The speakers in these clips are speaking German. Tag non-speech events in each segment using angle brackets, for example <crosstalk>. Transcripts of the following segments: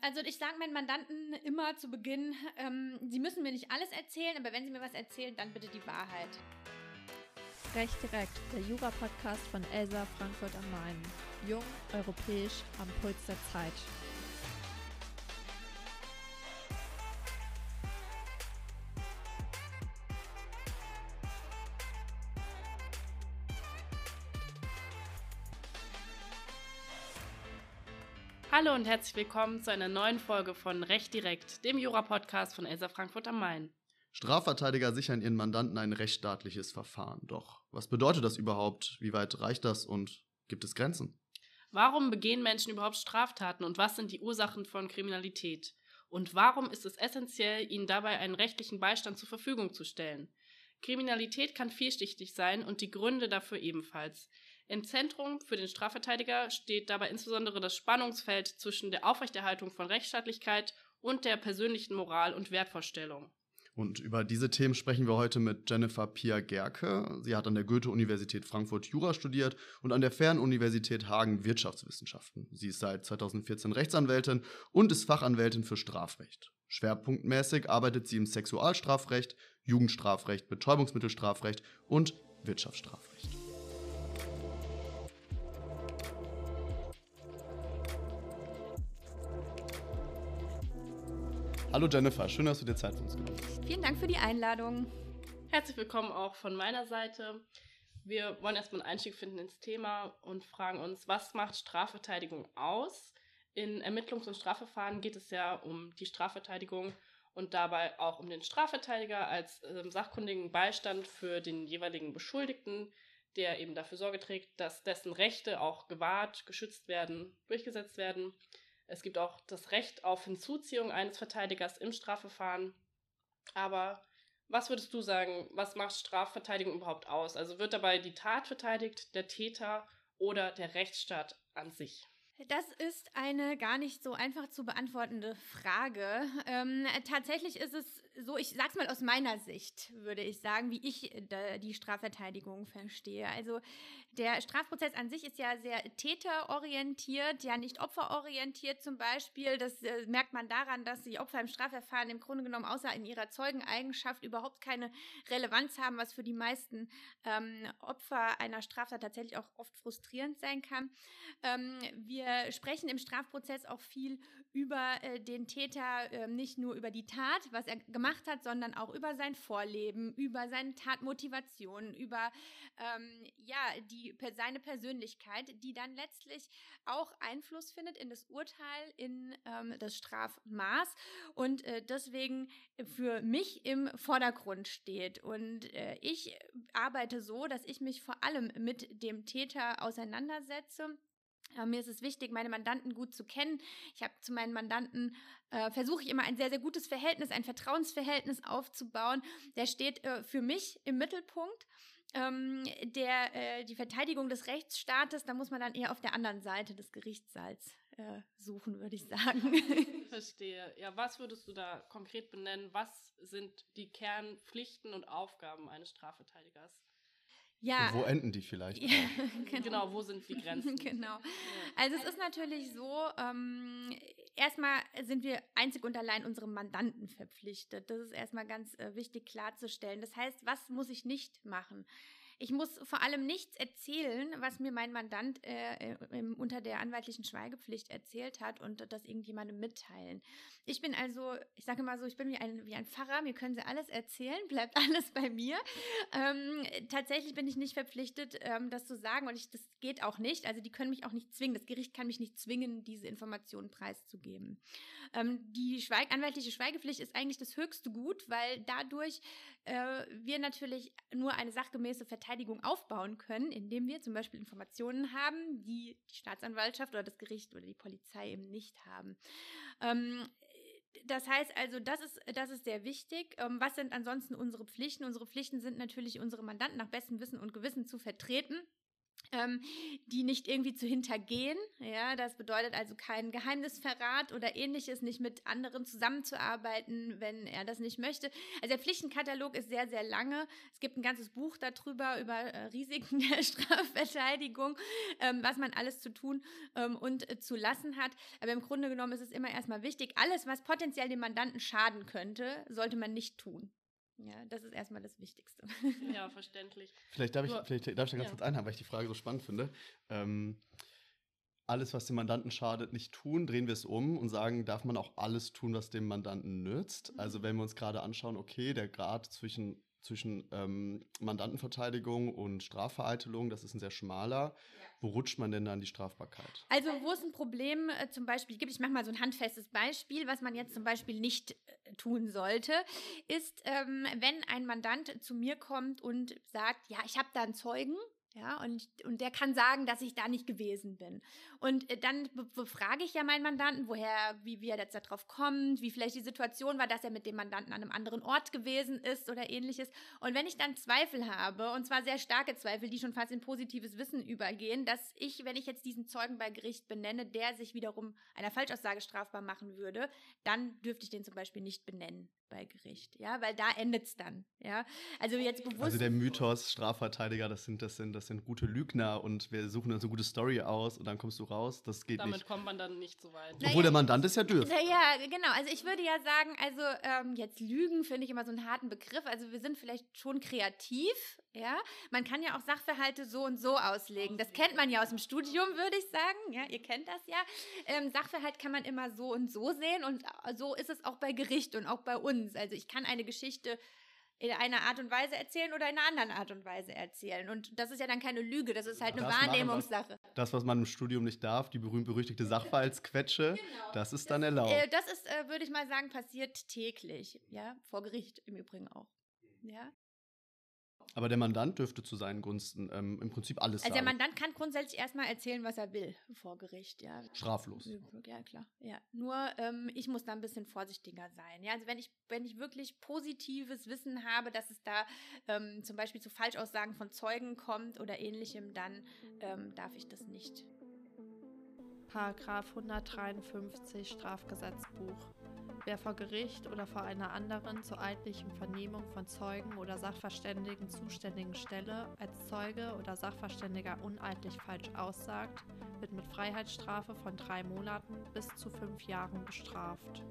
Also ich sage meinen Mandanten immer zu Beginn, ähm, sie müssen mir nicht alles erzählen, aber wenn sie mir was erzählen, dann bitte die Wahrheit. Recht direkt, der Jura-Podcast von Elsa Frankfurt am Main. Jung, europäisch, am Puls der Zeit. Hallo und herzlich willkommen zu einer neuen Folge von Recht direkt, dem Jura-Podcast von Elsa Frankfurt am Main. Strafverteidiger sichern ihren Mandanten ein rechtsstaatliches Verfahren. Doch was bedeutet das überhaupt? Wie weit reicht das und gibt es Grenzen? Warum begehen Menschen überhaupt Straftaten und was sind die Ursachen von Kriminalität? Und warum ist es essentiell, ihnen dabei einen rechtlichen Beistand zur Verfügung zu stellen? Kriminalität kann vielschichtig sein und die Gründe dafür ebenfalls. Im Zentrum für den Strafverteidiger steht dabei insbesondere das Spannungsfeld zwischen der Aufrechterhaltung von Rechtsstaatlichkeit und der persönlichen Moral und Wertvorstellung. Und über diese Themen sprechen wir heute mit Jennifer Pia Gerke. Sie hat an der Goethe-Universität Frankfurt Jura studiert und an der Fernuniversität Hagen Wirtschaftswissenschaften. Sie ist seit 2014 Rechtsanwältin und ist Fachanwältin für Strafrecht. Schwerpunktmäßig arbeitet sie im Sexualstrafrecht, Jugendstrafrecht, Betäubungsmittelstrafrecht und Wirtschaftsstrafrecht. Hallo Jennifer, schön, dass du dir Zeit für uns genommen hast. Vielen Dank für die Einladung. Herzlich willkommen auch von meiner Seite. Wir wollen erstmal einen Einstieg finden ins Thema und fragen uns, was macht Strafverteidigung aus? In Ermittlungs- und Strafverfahren geht es ja um die Strafverteidigung und dabei auch um den Strafverteidiger als äh, sachkundigen Beistand für den jeweiligen Beschuldigten, der eben dafür Sorge trägt, dass dessen Rechte auch gewahrt, geschützt werden, durchgesetzt werden. Es gibt auch das Recht auf Hinzuziehung eines Verteidigers im Strafverfahren. Aber was würdest du sagen, was macht Strafverteidigung überhaupt aus? Also wird dabei die Tat verteidigt, der Täter oder der Rechtsstaat an sich? Das ist eine gar nicht so einfach zu beantwortende Frage. Ähm, tatsächlich ist es so, ich sag's mal aus meiner Sicht, würde ich sagen, wie ich äh, die Strafverteidigung verstehe. Also der Strafprozess an sich ist ja sehr täterorientiert, ja nicht opferorientiert zum Beispiel. Das äh, merkt man daran, dass die Opfer im Strafverfahren im Grunde genommen außer in ihrer Zeugeneigenschaft überhaupt keine Relevanz haben, was für die meisten ähm, Opfer einer Straftat tatsächlich auch oft frustrierend sein kann. Ähm, wir sprechen im Strafprozess auch viel über äh, den Täter, äh, nicht nur über die Tat, was er gemacht hat, sondern auch über sein Vorleben, über seine Tatmotivation, über ähm, ja die seine Persönlichkeit, die dann letztlich auch Einfluss findet in das Urteil, in ähm, das Strafmaß und äh, deswegen für mich im Vordergrund steht. Und äh, ich arbeite so, dass ich mich vor allem mit dem Täter auseinandersetze mir ist es wichtig, meine Mandanten gut zu kennen. Ich habe zu meinen Mandanten äh, versuche ich immer ein sehr, sehr gutes Verhältnis, ein Vertrauensverhältnis aufzubauen. Der steht äh, für mich im Mittelpunkt. Ähm, der, äh, die Verteidigung des Rechtsstaates, da muss man dann eher auf der anderen Seite des Gerichtssaals äh, suchen, würde ich sagen. <laughs> Verstehe. Ja, was würdest du da konkret benennen? Was sind die Kernpflichten und Aufgaben eines Strafverteidigers? Ja. wo enden die vielleicht? Ja, <laughs> genau. genau. wo sind die Grenzen? <laughs> genau. Also es ist natürlich so, ähm, erstmal sind wir einzig und allein unserem Mandanten verpflichtet. Das ist erstmal ganz äh, wichtig klarzustellen. Das heißt, was muss ich nicht machen? Ich muss vor allem nichts erzählen, was mir mein Mandant äh, äh, unter der anwaltlichen Schweigepflicht erzählt hat und das irgendjemandem mitteilen. Ich bin also, ich sage mal so, ich bin wie ein, wie ein Pfarrer, mir können sie alles erzählen, <laughs> bleibt alles bei mir. Ähm, tatsächlich bin ich nicht verpflichtet, ähm, das zu sagen und ich, das geht auch nicht. Also die können mich auch nicht zwingen. Das Gericht kann mich nicht zwingen, diese Informationen preiszugeben. Ähm, die Schweig anwaltliche Schweigepflicht ist eigentlich das höchste Gut, weil dadurch äh, wir natürlich nur eine sachgemäße Verteidigung aufbauen können, indem wir zum Beispiel Informationen haben, die die Staatsanwaltschaft oder das Gericht oder die Polizei eben nicht haben. Ähm, das heißt also, das ist, das ist sehr wichtig. Ähm, was sind ansonsten unsere Pflichten? Unsere Pflichten sind natürlich, unsere Mandanten nach bestem Wissen und Gewissen zu vertreten ähm, die nicht irgendwie zu hintergehen. Ja, das bedeutet also kein Geheimnisverrat oder ähnliches, nicht mit anderen zusammenzuarbeiten, wenn er das nicht möchte. Also der Pflichtenkatalog ist sehr, sehr lange. Es gibt ein ganzes Buch darüber, über äh, Risiken <laughs> der Strafverteidigung, ähm, was man alles zu tun ähm, und äh, zu lassen hat. Aber im Grunde genommen ist es immer erstmal wichtig, alles, was potenziell dem Mandanten schaden könnte, sollte man nicht tun. Ja, das ist erstmal das Wichtigste. Ja, <laughs> verständlich. Vielleicht darf ich, vielleicht darf ich da ganz ja. kurz einhaben, weil ich die Frage so spannend finde. Ähm, alles, was dem Mandanten schadet, nicht tun, drehen wir es um und sagen, darf man auch alles tun, was dem Mandanten nützt? Also wenn wir uns gerade anschauen, okay, der Grad zwischen, zwischen ähm, Mandantenverteidigung und Strafvereitelung, das ist ein sehr schmaler. Wo rutscht man denn da in die Strafbarkeit? Also, wo es ein Problem äh, zum Beispiel gibt, ich mache mal so ein handfestes Beispiel, was man jetzt zum Beispiel nicht äh, tun sollte, ist, ähm, wenn ein Mandant zu mir kommt und sagt, ja, ich habe da einen Zeugen. Ja, und, und der kann sagen, dass ich da nicht gewesen bin. Und äh, dann be befrage ich ja meinen Mandanten, woher, wie, wie er jetzt darauf kommt, wie vielleicht die Situation war, dass er mit dem Mandanten an einem anderen Ort gewesen ist oder ähnliches. Und wenn ich dann Zweifel habe, und zwar sehr starke Zweifel, die schon fast in positives Wissen übergehen, dass ich, wenn ich jetzt diesen Zeugen bei Gericht benenne, der sich wiederum einer Falschaussage strafbar machen würde, dann dürfte ich den zum Beispiel nicht benennen bei Gericht, ja, weil da endet es dann, ja. Also jetzt bewusst. Also der Mythos, Strafverteidiger, das sind, das sind, das sind gute Lügner und wir suchen uns eine gute Story aus und dann kommst du raus, das geht Damit nicht. kommt man dann nicht so weit. Naja. Obwohl der Mandant es ja dürfte. Naja, genau. Also ich würde ja sagen, also ähm, jetzt Lügen finde ich immer so einen harten Begriff. Also wir sind vielleicht schon kreativ, ja. Man kann ja auch Sachverhalte so und so auslegen. Das kennt man ja aus dem Studium, würde ich sagen. Ja, ihr kennt das ja. Ähm, Sachverhalt kann man immer so und so sehen und so ist es auch bei Gericht und auch bei uns. Also ich kann eine Geschichte in einer Art und Weise erzählen oder in einer anderen Art und Weise erzählen. Und das ist ja dann keine Lüge, das ist halt eine Das. Wahrnehmungssache. Das, was man im Studium nicht darf, die berühmt-berüchtigte Sachverhaltsquetsche, das ist dann erlaubt. Äh, das ist, äh, würde ich mal sagen, passiert täglich, ja, vor Gericht im Übrigen auch. Ja. Aber der Mandant dürfte zu seinen Gunsten ähm, im Prinzip alles Also der sagen. Mandant kann grundsätzlich erstmal erzählen, was er will vor Gericht, ja. Straflos. Ja, klar. Ja. Nur ähm, ich muss da ein bisschen vorsichtiger sein. Ja, also wenn ich, wenn ich wirklich positives Wissen habe, dass es da ähm, zum Beispiel zu Falschaussagen von Zeugen kommt oder ähnlichem, dann ähm, darf ich das nicht. Paragraph 153 Strafgesetzbuch. Wer vor Gericht oder vor einer anderen zur eidlichen Vernehmung von Zeugen oder Sachverständigen zuständigen Stelle als Zeuge oder Sachverständiger uneidlich falsch aussagt, wird mit Freiheitsstrafe von drei Monaten bis zu fünf Jahren bestraft.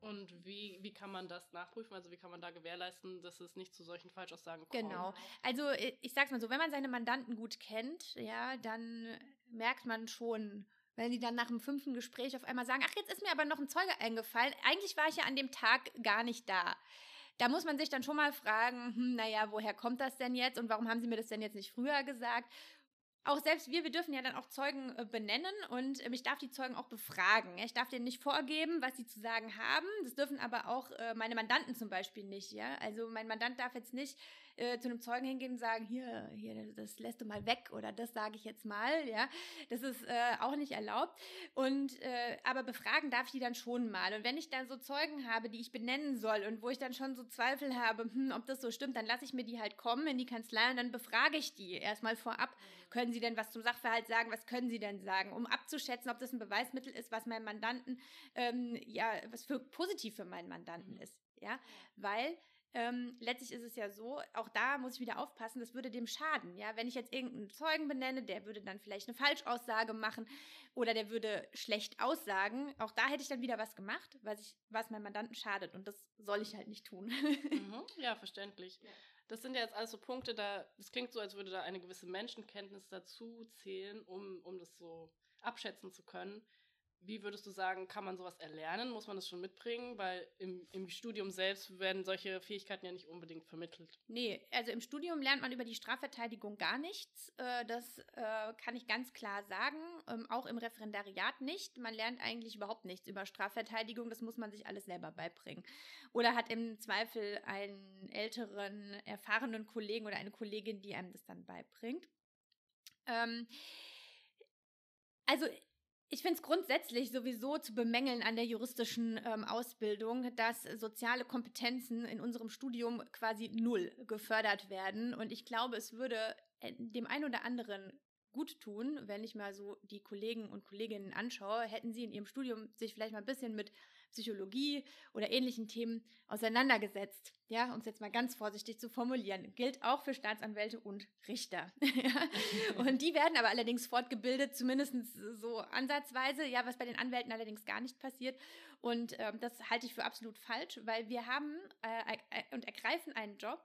Und wie, wie kann man das nachprüfen? Also wie kann man da gewährleisten, dass es nicht zu solchen Falschaussagen kommt? Genau. Also äh, ich sag's mal so, wenn man seine Mandanten gut kennt, ja, dann merkt man schon, wenn die dann nach dem fünften Gespräch auf einmal sagen, ach, jetzt ist mir aber noch ein Zeuge eingefallen. Eigentlich war ich ja an dem Tag gar nicht da. Da muss man sich dann schon mal fragen, hm, naja, woher kommt das denn jetzt und warum haben sie mir das denn jetzt nicht früher gesagt? Auch selbst wir, wir dürfen ja dann auch Zeugen äh, benennen und ähm, ich darf die Zeugen auch befragen. Ich darf denen nicht vorgeben, was sie zu sagen haben. Das dürfen aber auch äh, meine Mandanten zum Beispiel nicht. Ja? Also mein Mandant darf jetzt nicht äh, zu einem Zeugen hingehen und sagen, hier, hier, das lässt du mal weg oder das sage ich jetzt mal. Ja? Das ist äh, auch nicht erlaubt. Und äh, aber befragen darf ich die dann schon mal. Und wenn ich dann so Zeugen habe, die ich benennen soll und wo ich dann schon so Zweifel habe, hm, ob das so stimmt, dann lasse ich mir die halt kommen in die Kanzlei und dann befrage ich die erstmal vorab. Können Sie denn was zum Sachverhalt sagen? Was können Sie denn sagen? Um abzuschätzen, ob das ein Beweismittel ist, was meinem Mandanten, ähm, ja, was für positiv für meinen Mandanten ist. Ja, weil ähm, letztlich ist es ja so, auch da muss ich wieder aufpassen, das würde dem schaden. Ja, wenn ich jetzt irgendeinen Zeugen benenne, der würde dann vielleicht eine Falschaussage machen oder der würde schlecht aussagen. Auch da hätte ich dann wieder was gemacht, was ich, was meinem Mandanten schadet und das soll ich halt nicht tun. <laughs> Mhm. Ja, verständlich. Das sind ja jetzt alles so Punkte, da, es klingt so, als würde da eine gewisse Menschenkenntnis dazu zählen, um, um das so abschätzen zu können. Wie würdest du sagen, kann man sowas erlernen? Muss man das schon mitbringen? Weil im, im Studium selbst werden solche Fähigkeiten ja nicht unbedingt vermittelt. Nee, also im Studium lernt man über die Strafverteidigung gar nichts. Äh, Das äh, kann ich ganz klar sagen. Ähm, Auch im Referendariat nicht. Man lernt eigentlich überhaupt nichts über Strafverteidigung. Das muss man sich alles selber beibringen. Oder hat im Zweifel einen älteren, erfahrenen Kollegen oder eine Kollegin, die einem das dann beibringt. Ähm, Also Ich finde es grundsätzlich sowieso zu bemängeln an der juristischen ähm, Ausbildung, dass soziale Kompetenzen in unserem Studium quasi null gefördert werden. Und ich glaube, es würde äh, dem einen oder anderen gut tun, wenn ich mal so die Kollegen und Kolleginnen anschaue, hätten sie in ihrem Studium sich vielleicht mal ein bisschen mit Psychologie oder ähnlichen Themen auseinandergesetzt. Ja, um es jetzt mal ganz vorsichtig zu formulieren. Gilt auch für Staatsanwälte und Richter. <laughs> und die werden aber allerdings fortgebildet, zumindest so ansatzweise, ja, was bei den Anwälten allerdings gar nicht passiert. Und ähm, das halte ich für absolut falsch, weil wir haben äh, äh, und ergreifen einen Job,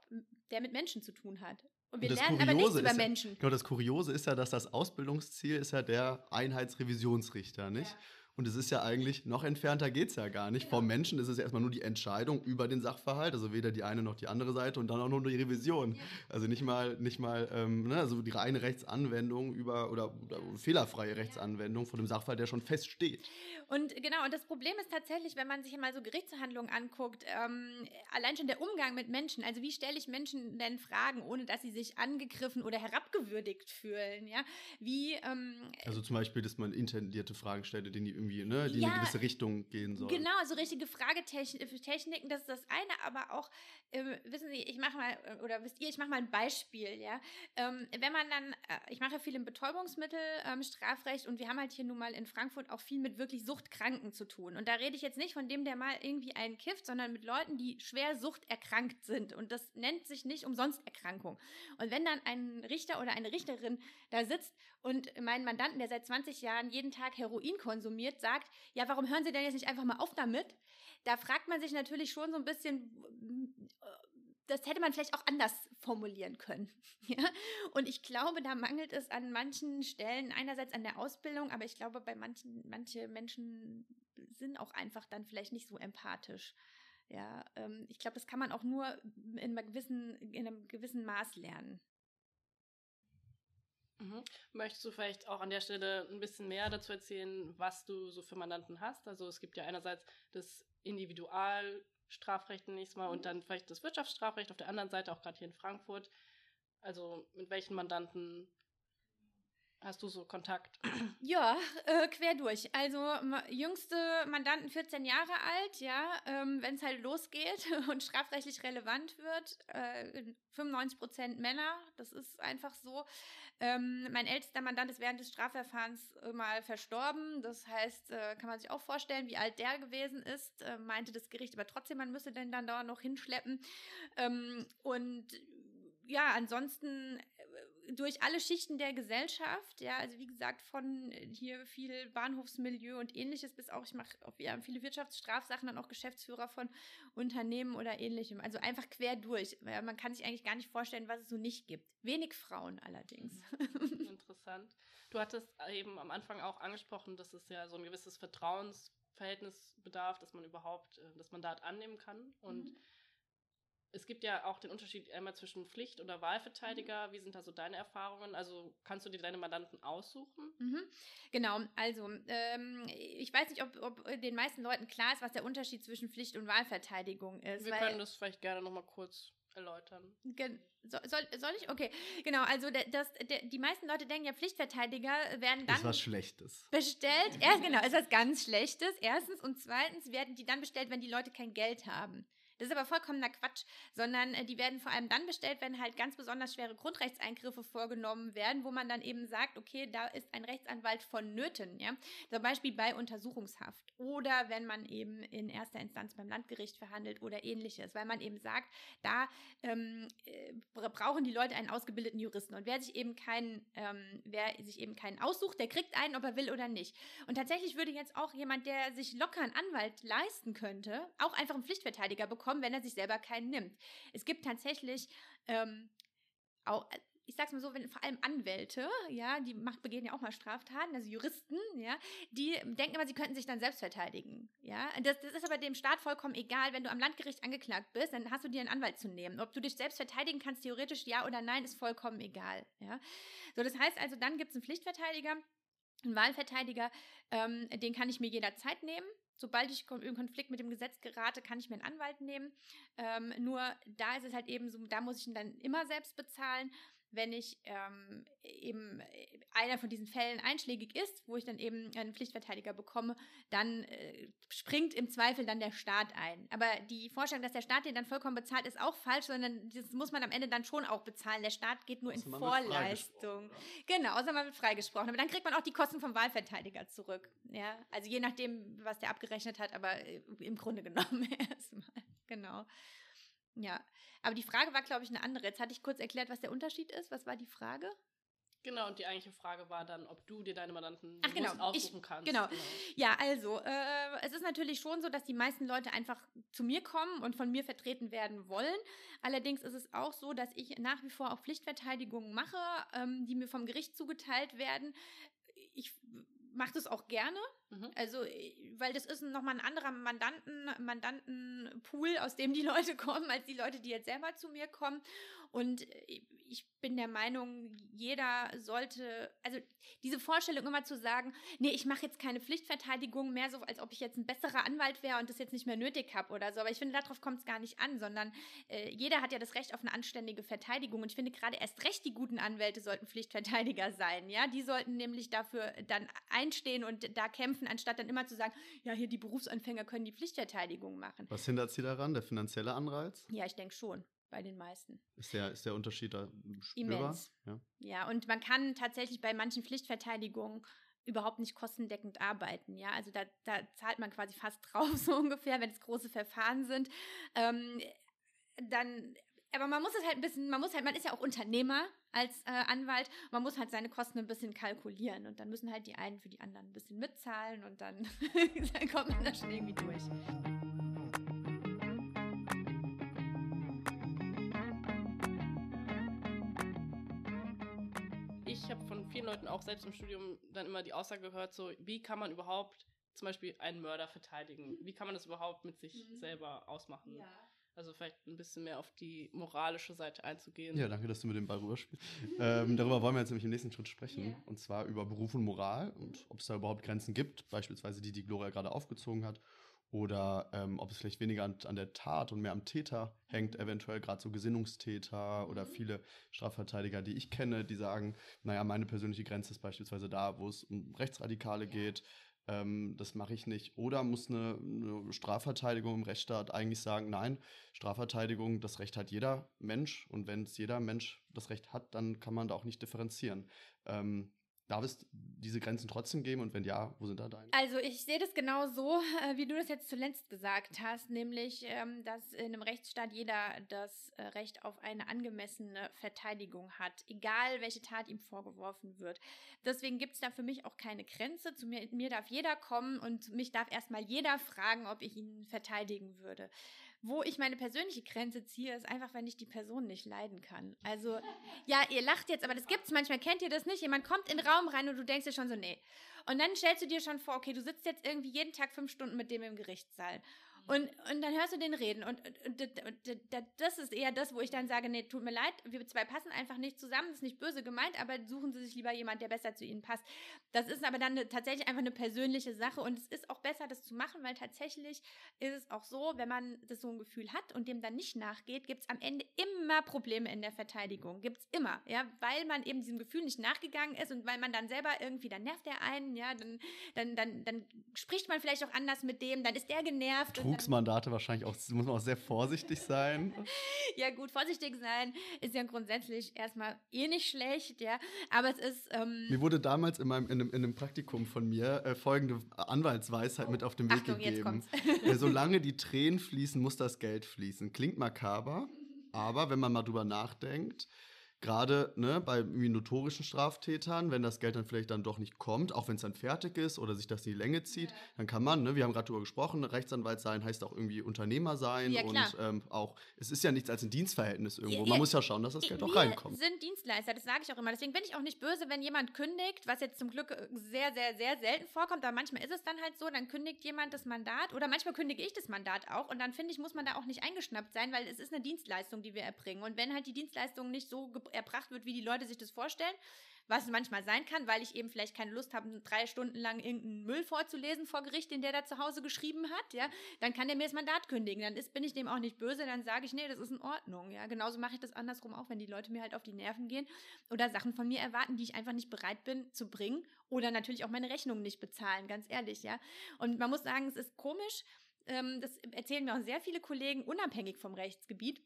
der mit Menschen zu tun hat. Und wir Und lernen aber nichts Kuriose über ja- Menschen. Genau, das Kuriose ist ja, dass das Ausbildungsziel ist ja der Einheitsrevisionsrichter, nicht? Ja. Und es ist ja eigentlich, noch entfernter geht es ja gar nicht. Vom Menschen ist es ja erstmal nur die Entscheidung über den Sachverhalt, also weder die eine noch die andere Seite und dann auch nur die Revision. Also nicht mal, nicht mal ähm, ne, also die reine Rechtsanwendung über oder, oder fehlerfreie Rechtsanwendung von dem Sachverhalt, der schon feststeht. Und genau, und das Problem ist tatsächlich, wenn man sich mal so Gerichtsverhandlungen anguckt, ähm, allein schon der Umgang mit Menschen. Also wie stelle ich Menschen denn Fragen, ohne dass sie sich angegriffen oder herabgewürdigt fühlen? Ja, wie ähm, Also zum Beispiel, dass man intendierte Fragen stellt, die irgendwie, ne, die in Ja, eine gewisse Richtung gehen sollen. Genau, so richtige Fragetechniken, das ist das eine, aber auch, äh, wissen Sie, ich mache mal, äh, oder wisst ihr, ich mache mal ein Beispiel, ja. Ähm, wenn man dann, äh, ich mache viel im Betäubungsmittel, ähm, Strafrecht und wir haben halt hier nun mal in Frankfurt auch viel mit wirklich Suchtkranken zu tun. Und da rede ich jetzt nicht von dem, der mal irgendwie einen kifft, sondern mit Leuten, die schwer suchterkrankt sind. Und das nennt sich nicht umsonst Erkrankung. Und wenn dann ein Richter oder eine Richterin da sitzt und mein Mandanten, der seit 20 Jahren jeden Tag Heroin konsumiert, sagt, ja, warum hören Sie denn jetzt nicht einfach mal auf damit? Da fragt man sich natürlich schon so ein bisschen, äh, das hätte man vielleicht auch anders formulieren können. <laughs> Ja? Und ich glaube, da mangelt es an manchen Stellen einerseits an der Ausbildung, aber ich glaube, bei manchen, manche Menschen sind auch einfach dann vielleicht nicht so empathisch. Ja, ähm, ich glaube, das kann man auch nur in einem gewissen, in einem gewissen Maß lernen. Mhm. Möchtest du vielleicht auch an der Stelle ein bisschen mehr dazu erzählen, was du so für Mandanten hast? Also es gibt ja einerseits das Individualstrafrecht nächstes Mal und dann vielleicht das Wirtschaftsstrafrecht auf der anderen Seite, auch gerade hier in Frankfurt. Also mit welchen Mandanten hast du so Kontakt? Ja, äh, quer durch. Also jüngste Mandanten 14 Jahre alt, ja, ähm, wenn es halt losgeht <laughs> und strafrechtlich relevant wird, äh, 95 Prozent Männer, das ist einfach so. Ähm, mein ältester Mandant ist während des Strafverfahrens mal verstorben, das heißt, äh, kann man sich auch vorstellen, wie alt der gewesen ist, äh, meinte das Gericht aber trotzdem, man müsse den dann da noch hinschleppen. Ähm, und ja, ansonsten durch alle Schichten der Gesellschaft, ja, also wie gesagt, von äh, hier viel Bahnhofsmilieu und ähnliches bis auch, ich mache haben viele Wirtschaftsstrafsachen, dann auch Geschäftsführer von Unternehmen oder ähnlichem. Also einfach quer durch, weil man kann sich eigentlich gar nicht vorstellen, was es so nicht gibt. Wenig Frauen allerdings. Interessant. Du hattest eben am Anfang auch angesprochen, dass es ja so ein gewisses Vertrauensverhältnis bedarf, dass man überhaupt äh, das Mandat annehmen kann. Und Mhm. Es gibt ja auch den Unterschied einmal zwischen Pflicht- oder Wahlverteidiger. Wie sind da so deine Erfahrungen? Also kannst du dir deine Mandanten aussuchen? Mhm. Genau, also ähm, ich weiß nicht, ob, ob den meisten Leuten klar ist, was der Unterschied zwischen Pflicht- und Wahlverteidigung ist. Wir weil- können das vielleicht gerne nochmal kurz erläutern. Gen so, soll, soll ich? Okay, genau. Also der, das, der, die meisten Leute denken ja, Pflichtverteidiger werden Das ist dann was Schlechtes. bestellt. Erst genau, ist was ganz Schlechtes. Erstens und zweitens werden die dann bestellt, wenn die Leute kein Geld haben. Das ist aber vollkommener Quatsch, sondern äh, die werden vor allem dann bestellt, wenn halt ganz besonders schwere Grundrechtseingriffe vorgenommen werden, wo man dann eben sagt, okay, da ist ein Rechtsanwalt vonnöten, ja. Zum Beispiel bei Untersuchungshaft oder wenn man eben in erster Instanz beim Landgericht verhandelt oder ähnliches, weil man eben sagt, da ähm, äh, brauchen die Leute einen ausgebildeten Juristen. Und wer sich eben keinen, ähm, wer sich eben keinen aussucht, der kriegt einen, ob er will oder nicht. Und tatsächlich würde jetzt auch jemand, der sich locker einen Anwalt leisten könnte, auch einfach einen Pflichtverteidiger bekommen, wenn er sich selber keinen nimmt. Es gibt tatsächlich ähm, auch, ich sag's mal so, wenn vor allem Anwälte, ja, die macht, begehen ja auch mal Straftaten, also Juristen, ja, die denken immer, sie könnten sich dann selbst verteidigen, ja. Das, das ist aber dem Staat vollkommen egal. Wenn du am Landgericht angeklagt bist, dann hast du dir einen Anwalt zu nehmen. Ob du dich selbst verteidigen kannst, theoretisch ja oder nein, ist vollkommen egal, ja. So, das heißt also, dann gibt's einen Pflichtverteidiger, einen Wahlverteidiger, ähm, den kann ich mir jederzeit nehmen. Sobald ich in Konflikt mit dem Gesetz gerate, kann ich mir einen Anwalt nehmen. Ähm, nur da ist es halt eben so, da muss ich ihn dann immer selbst bezahlen. Wenn ich ähm, eben einer von diesen Fällen einschlägig ist, wo ich dann eben einen Pflichtverteidiger bekomme, dann äh, springt im Zweifel dann der Staat ein. Aber die Vorstellung, dass der Staat den dann vollkommen bezahlt, ist auch falsch, sondern das muss man am Ende dann schon auch bezahlen. Der Staat geht nur außer in Vorleistung. Genau, außer man wird freigesprochen. Aber dann kriegt man auch die Kosten vom Wahlverteidiger zurück. Ja, also je nachdem, was der abgerechnet hat, aber äh, im Grunde genommen <laughs> erstmal. Genau. Ja, aber die Frage war, glaube ich, eine andere. Jetzt hatte ich kurz erklärt, was der Unterschied ist. Was war die Frage? Genau, und die eigentliche Frage war dann, ob du dir deine Mandanten Ach, genau. aussuchen ich, kannst. Genau. genau. Ja, also, äh, es ist natürlich schon so, dass die meisten Leute einfach zu mir kommen und von mir vertreten werden wollen. Allerdings ist es auch so, dass ich nach wie vor auch Pflichtverteidigungen mache, ähm, die mir vom Gericht zugeteilt werden. Ich mache das auch gerne. Mhm. Also, äh, weil das ist nochmal ein anderer Mandanten, Mandantenpool, aus dem die <laughs> Leute kommen, als die Leute, die jetzt selber zu mir kommen. Und äh, ich bin der Meinung, jeder sollte, also diese Vorstellung immer zu sagen, nee, ich mache jetzt keine Pflichtverteidigung mehr, so als ob ich jetzt ein besserer Anwalt wäre und das jetzt nicht mehr nötig habe oder so. Aber ich finde, darauf kommt es gar nicht an, sondern äh, jeder hat ja das Recht auf eine anständige Verteidigung. Und ich finde gerade erst recht die guten Anwälte sollten Pflichtverteidiger sein. Ja, die sollten nämlich dafür dann einstehen und da kämpfen, anstatt dann immer zu sagen, ja, hier die Berufsanfänger können die Pflichtverteidigung machen. Was hindert sie daran? Der finanzielle Anreiz? Ja, ich denke schon bei den meisten. Ist der, ist der Unterschied da spürbar? Immens. Ja. ja, und man kann tatsächlich bei manchen Pflichtverteidigungen überhaupt nicht kostendeckend arbeiten. Ja, also da, da zahlt man quasi fast <laughs> drauf, so ungefähr, wenn es große Verfahren sind. Ähm, dann, aber man muss es halt ein bisschen, man muss halt, man ist ja auch Unternehmer als äh, Anwalt, man muss halt seine Kosten ein bisschen kalkulieren und dann müssen halt die einen für die anderen ein bisschen mitzahlen und dann, <laughs> dann kommt man da schon irgendwie durch. vielen Leuten auch selbst im Studium dann immer die Aussage gehört, so, wie kann man überhaupt zum Beispiel einen Mörder verteidigen? Wie kann man das überhaupt mit sich mhm. selber ausmachen? Ja. Also vielleicht ein bisschen mehr auf die moralische Seite einzugehen. Ja, danke, dass du mit dem Ball rüberspielst. ähm, darüber wollen wir jetzt nämlich im nächsten Schritt sprechen. Yeah. Und zwar über Beruf und Moral und ob es da überhaupt Grenzen gibt, beispielsweise die, die Gloria gerade aufgezogen hat oder ähm, ob es vielleicht weniger an, an, der Tat und mehr am Täter hängt, eventuell gerade so Gesinnungstäter oder mhm. viele Strafverteidiger, die ich kenne, die sagen, naja, meine persönliche Grenze ist beispielsweise da, wo es um Rechtsradikale geht, ähm, das mache ich nicht. Oder muss eine, eine, Strafverteidigung im Rechtsstaat eigentlich sagen, nein, Strafverteidigung, das Recht hat jeder Mensch und wenn es jeder Mensch das Recht hat, dann kann man da auch nicht differenzieren. Ähm, Darf es diese Grenzen trotzdem geben und wenn ja, wo sind da deine? Also ich sehe das genau so, äh, wie du das jetzt zuletzt gesagt hast, nämlich, ähm, dass in einem Rechtsstaat jeder das äh, Recht auf eine angemessene Verteidigung hat, egal welche Tat ihm vorgeworfen wird. Deswegen gibt es da für mich auch keine Grenze. Zu mir, mir darf jeder kommen und mich darf erstmal jeder fragen, ob ich ihn verteidigen würde. Wo ich meine persönliche Grenze ziehe, ist einfach, wenn ich die Person nicht leiden kann. Also, ja, ihr lacht jetzt, aber das gibt's manchmal. Kennt ihr das nicht? Jemand kommt in den Raum rein und du denkst dir schon so, nee. Und dann stellst du dir schon vor, okay, du sitzt jetzt irgendwie jeden Tag fünf Stunden mit dem im Gerichtssaal. Und, und dann hörst du den reden. Und, und, und, das ist eher das, wo ich dann sage, nee, tut mir leid, wir zwei passen einfach nicht zusammen, das ist nicht böse gemeint, aber suchen Sie sich lieber jemand, der besser zu Ihnen passt. Das ist aber dann tatsächlich einfach eine persönliche Sache und es ist auch besser, das zu machen, weil tatsächlich ist es auch so, wenn man das so ein Gefühl hat und dem dann nicht nachgeht, gibt es am Ende immer Probleme in der Verteidigung. Gibt es immer, ja, weil man eben diesem Gefühl nicht nachgegangen ist und weil man dann selber irgendwie, dann nervt der einen, ja, dann, dann, dann, dann spricht man vielleicht auch anders mit dem, dann ist der genervt. Betrugsmandate wahrscheinlich auch, muss man auch sehr vorsichtig sein. <laughs> ja, gut, vorsichtig sein ist ja grundsätzlich erstmal eh nicht schlecht, ja. Aber es ist. Ähm mir wurde damals in, meinem, in, einem, in einem Praktikum von mir äh, folgende Anwaltsweisheit mit auf den Weg Achtung, gegeben. Solange <laughs> die Tränen fließen, muss das Geld fließen. Klingt makaber, aber wenn man mal drüber nachdenkt, gerade ne, bei notorischen Straftätern, wenn das Geld dann vielleicht dann doch nicht kommt, auch wenn es dann fertig ist oder sich das in die Länge zieht, ja. dann kann man, ne, wir haben gerade darüber gesprochen, Rechtsanwalt sein heißt auch irgendwie Unternehmer sein ja, und ähm, auch, es ist ja nichts als ein Dienstverhältnis irgendwo. Man muss ja schauen, dass das Geld auch reinkommt. sind Dienstleister, das sage ich auch immer. Deswegen bin ich auch nicht böse, wenn jemand kündigt, was jetzt zum Glück äh, sehr, sehr, sehr selten vorkommt, aber manchmal ist es dann halt so, dann kündigt jemand das Mandat oder manchmal kündige ich das Mandat auch und dann finde ich, muss man da auch nicht eingeschnappt sein, weil es ist eine Dienstleistung, die wir erbringen. Und wenn halt die Dienstleistung nicht so erbracht wird, wie die Leute sich das vorstellen, was manchmal sein kann, weil ich eben vielleicht keine Lust habe, drei Stunden lang irgendeinen Müll vorzulesen vor Gericht, den der da zu Hause geschrieben hat, ja, dann kann der mir das Mandat kündigen. Dann ist, bin ich dem auch nicht böse, dann sage ich, nee, das ist in Ordnung, ja. Genauso mache ich das andersrum auch, wenn die Leute mir halt auf die Nerven gehen oder Sachen von mir erwarten, die ich einfach nicht bereit bin zu bringen oder natürlich auch meine Rechnungen nicht bezahlen, ganz ehrlich, ja. Und man muss sagen, es ist komisch, ähm, das erzählen mir auch sehr viele Kollegen, unabhängig vom Rechtsgebiet,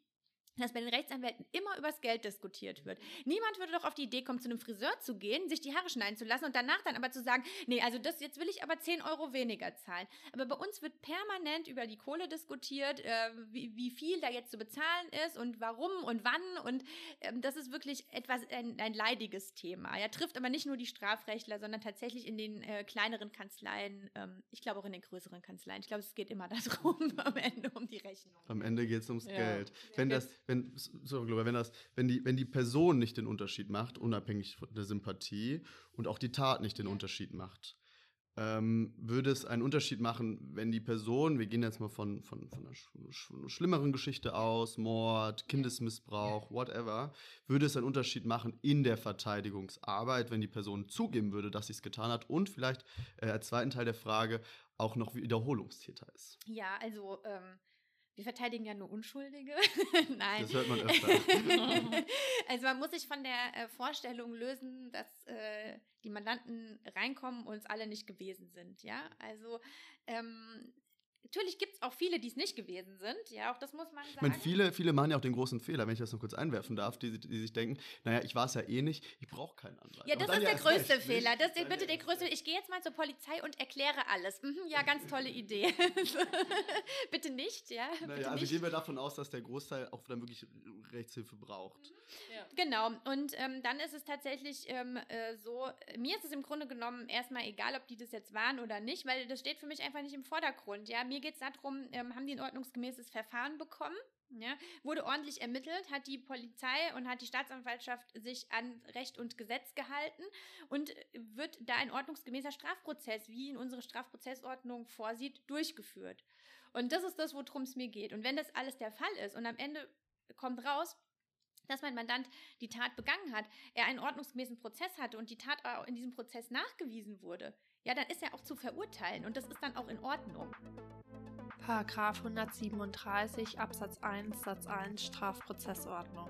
dass bei den Rechtsanwälten immer übers Geld diskutiert wird. Niemand würde doch auf die Idee kommen, zu einem Friseur zu gehen, sich die Haare schneiden zu lassen und danach dann aber zu sagen, nee, also das, jetzt will ich aber 10 Euro weniger zahlen. Aber bei uns wird permanent über die Kohle diskutiert, äh, wie, wie viel da jetzt zu bezahlen ist und warum und wann und ähm, das ist wirklich etwas, ein, ein leidiges Thema. Ja, trifft aber nicht nur die Strafrechtler, sondern tatsächlich in den äh, kleineren Kanzleien, ähm, ich glaube auch in den größeren Kanzleien. Ich glaube, es geht immer <laughs> darum, am Ende um die Rechnung. Am Ende geht es ums Ja. Geld. Wenn das, wenn, so, Gloria, wenn das, wenn die, wenn die Person nicht den Unterschied macht, unabhängig von der Sympathie und auch die Tat nicht den Unterschied macht, ähm, würde es einen Unterschied machen, wenn die Person, wir gehen jetzt mal von, von, von einer sch sch schlimmeren Geschichte aus, Mord, Kindesmissbrauch, whatever, würde es einen Unterschied machen in der Verteidigungsarbeit, wenn die Person zugeben würde, dass sie es getan hat und vielleicht äh, als zweiten Teil der Frage auch noch Wiederholungstäter ist. Ja, also ähm, wir verteidigen ja nur Unschuldige. <laughs> Nein. Das hört man öfter. <laughs> also man muss sich von der äh, Vorstellung lösen, dass äh, die Mandanten reinkommen und uns alle nicht gewesen sind. Ja, also ähm, natürlich gibt es auch viele, die es nicht gewesen sind. Ja, auch das muss man Ich sagen. meine, viele, viele machen ja auch den großen Fehler, wenn ich das noch kurz einwerfen darf, die, die sich denken, naja, ich war es ja eh nicht, ich brauche keinen Anwalt. Ja, das ist der größte recht? Fehler. Das ist bitte der größte. Ich gehe jetzt mal zur Polizei und erkläre alles. Mhm, ja, ganz tolle <laughs> Idee. <laughs> bitte nicht, ja. Naja, bitte also nicht. gehen wir davon aus, dass der Großteil auch dann wirklich Rechtshilfe braucht. Ja. Genau, und ähm, dann ist es tatsächlich ähm, äh, so, mir ist es im Grunde genommen erstmal egal, ob die das jetzt waren oder nicht, weil das steht für mich einfach nicht im Vordergrund. Ja, mir geht es darum, ähm, haben die ein ordnungsgemäßes Verfahren bekommen? Ja, wurde ordentlich ermittelt, hat die Polizei und hat die Staatsanwaltschaft sich an Recht und Gesetz gehalten und wird da ein ordnungsgemäßer Strafprozess, wie ihn unsere Strafprozessordnung vorsieht, durchgeführt. Und das ist das, worum es mir geht. Und wenn das alles der Fall ist und am Ende kommt raus, dass mein Mandant die Tat begangen hat, er einen ordnungsgemäßen Prozess hatte und die Tat auch in diesem Prozess nachgewiesen wurde, ja, dann ist er auch zu verurteilen und das ist dann auch in Ordnung. Paragraph 137 Absatz 1 Satz 1 Strafprozessordnung.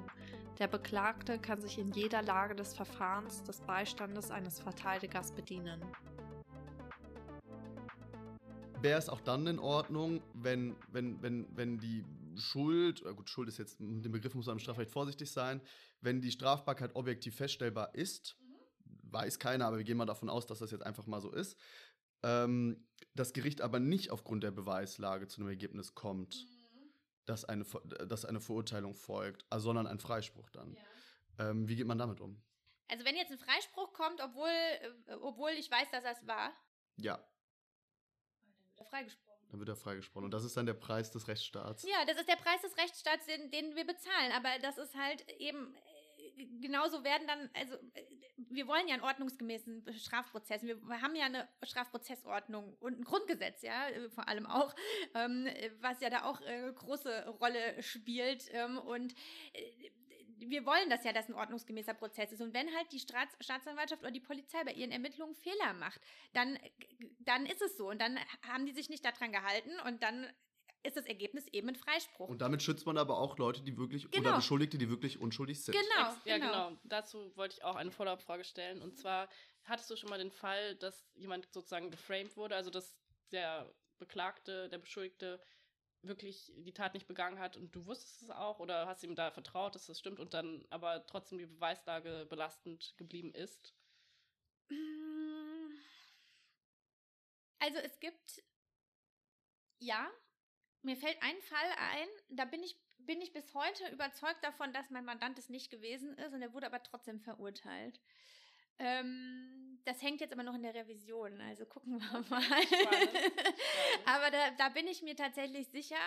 Der Beklagte kann sich in jeder Lage des Verfahrens des Beistandes eines Verteidigers bedienen. Wäre es auch dann in Ordnung, wenn, wenn, wenn, wenn die Schuld, äh gut, Schuld ist jetzt, mit dem Begriff muss man im Strafrecht vorsichtig sein, wenn die Strafbarkeit objektiv feststellbar ist, weiß keiner, aber wir gehen mal davon aus, dass das jetzt einfach mal so ist, ähm, das Gericht aber nicht aufgrund der Beweislage zu einem Ergebnis kommt, dass eine, dass eine Verurteilung folgt, also, sondern ein Freispruch dann. Ähm, wie geht man damit um? Also wenn jetzt ein Freispruch kommt, obwohl, äh, obwohl ich weiß, dass das war, Ja, dann wird er freigesprochen. dann wird er freigesprochen. Und das ist dann der Preis des Rechtsstaats. Ja, das ist der Preis des Rechtsstaats, den, den wir bezahlen. Aber das ist halt eben äh, genauso werden dann, also äh, wir wollen ja einen ordnungsgemäßen Strafprozess. Wir haben ja eine Strafprozessordnung und ein Grundgesetz, ja, äh, vor allem auch, ähm, äh, was ja da auch äh, große Rolle spielt. Ähm, und äh, wir wollen das ja, dass ein ordnungsgemäßer Prozess ist. Und wenn halt die Staats Staatsanwaltschaft oder die Polizei bei ihren Ermittlungen Fehler macht, dann, dann ist es so. Und dann haben die sich nicht daran gehalten und dann ist das Ergebnis eben ein Freispruch. Und damit schützt man aber auch Leute, die wirklich, Genau. oder Beschuldigte, die wirklich unschuldig sind. Genau, Ex- Ja, genau. Dazu wollte ich auch eine Follow-up-Frage stellen. Und zwar, hattest du schon mal den Fall, dass jemand sozusagen geframed wurde, also dass der Beklagte, der Beschuldigte wirklich die Tat nicht begangen hat und du wusstest es auch oder hast ihm da vertraut, dass das stimmt und dann aber trotzdem die Beweislage belastend geblieben ist? Mm. Also es gibt, ja, mir fällt ein Fall ein, da bin ich, bin ich bis heute überzeugt davon, dass mein Mandant es nicht gewesen ist und er wurde aber trotzdem verurteilt. Ähm, das hängt jetzt aber noch in der Revision, also gucken wir <laughs> mal. <laughs> Spannend. aber da, da bin ich mir tatsächlich sicher.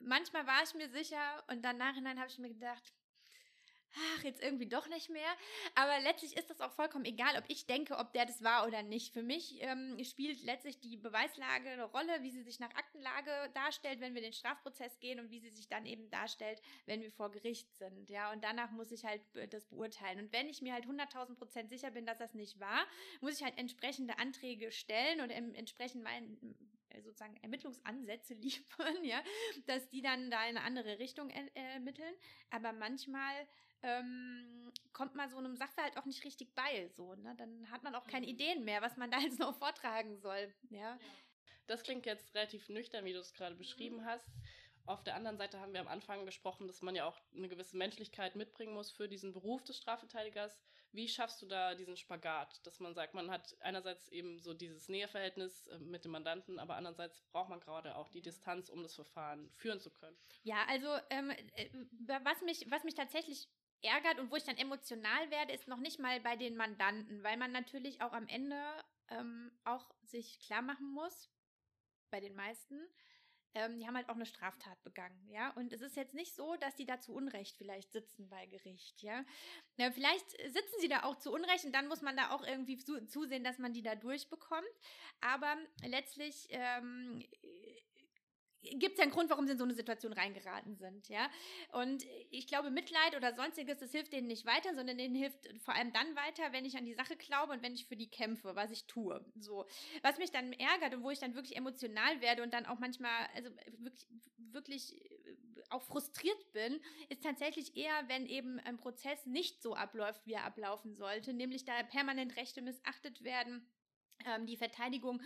Manchmal war ich mir sicher und dann nachhinein habe ich mir gedacht, ach, jetzt irgendwie doch nicht mehr. Aber letztlich ist das auch vollkommen egal, ob ich denke, ob der das war oder nicht. Für mich ähm, spielt letztlich die Beweislage eine Rolle, wie sie sich nach Aktenlage darstellt, wenn wir den Strafprozess gehen und wie sie sich dann eben darstellt, wenn wir vor Gericht sind. Ja, und danach muss ich halt das beurteilen. Und wenn ich mir halt 100.000 Prozent sicher bin, dass das nicht war, muss ich halt entsprechende Anträge stellen und entsprechend meinen sozusagen Ermittlungsansätze <laughs> liefern, ja, dass die dann da in eine andere Richtung er ermitteln. Aber manchmal ähm, kommt man so einem Sachverhalt auch nicht richtig bei, so, ne? Dann hat man auch keine mhm. Ideen mehr, was man <laughs> da jetzt noch vortragen soll, ja. Das klingt jetzt relativ nüchtern, wie du es gerade beschrieben mhm. hast. Auf der anderen Seite haben wir am Anfang gesprochen, dass man ja auch eine gewisse Menschlichkeit mitbringen muss für diesen Beruf des Strafverteidigers. Wie schaffst du da diesen Spagat, dass man sagt, man hat einerseits eben so dieses Näheverhältnis äh, mit dem Mandanten, aber andererseits braucht man gerade auch die Distanz, um das Verfahren führen zu können? Ja, also ähm, äh, was, mich, was mich tatsächlich ärgert und wo ich dann emotional werde, ist noch nicht mal bei den Mandanten, weil man natürlich auch am Ende ähm, auch sich klar machen muss, bei den meisten, ähm, die haben halt auch eine Straftat begangen, ja. Und es ist jetzt nicht so, dass die da zu Unrecht vielleicht sitzen bei Gericht, ja. ja vielleicht sitzen sie da auch zu Unrecht und dann muss man da auch irgendwie zu, zusehen, dass man die da durchbekommt. Aber letztlich ähm, gibt es ja einen Grund, warum sie in so eine Situation reingeraten sind, ja. Und ich glaube, Mitleid oder sonstiges, das hilft denen nicht weiter, sondern denen hilft vor allem dann weiter, wenn ich an die Sache glaube und wenn ich für die kämpfe, was ich tue. So. Was mich dann ärgert und wo ich dann wirklich emotional werde und dann auch manchmal, also wirklich, wirklich äh, auch frustriert bin, ist tatsächlich eher, wenn eben ein Prozess nicht so abläuft, wie er ablaufen sollte, nämlich da permanent Rechte missachtet werden, ähm, die Verteidigung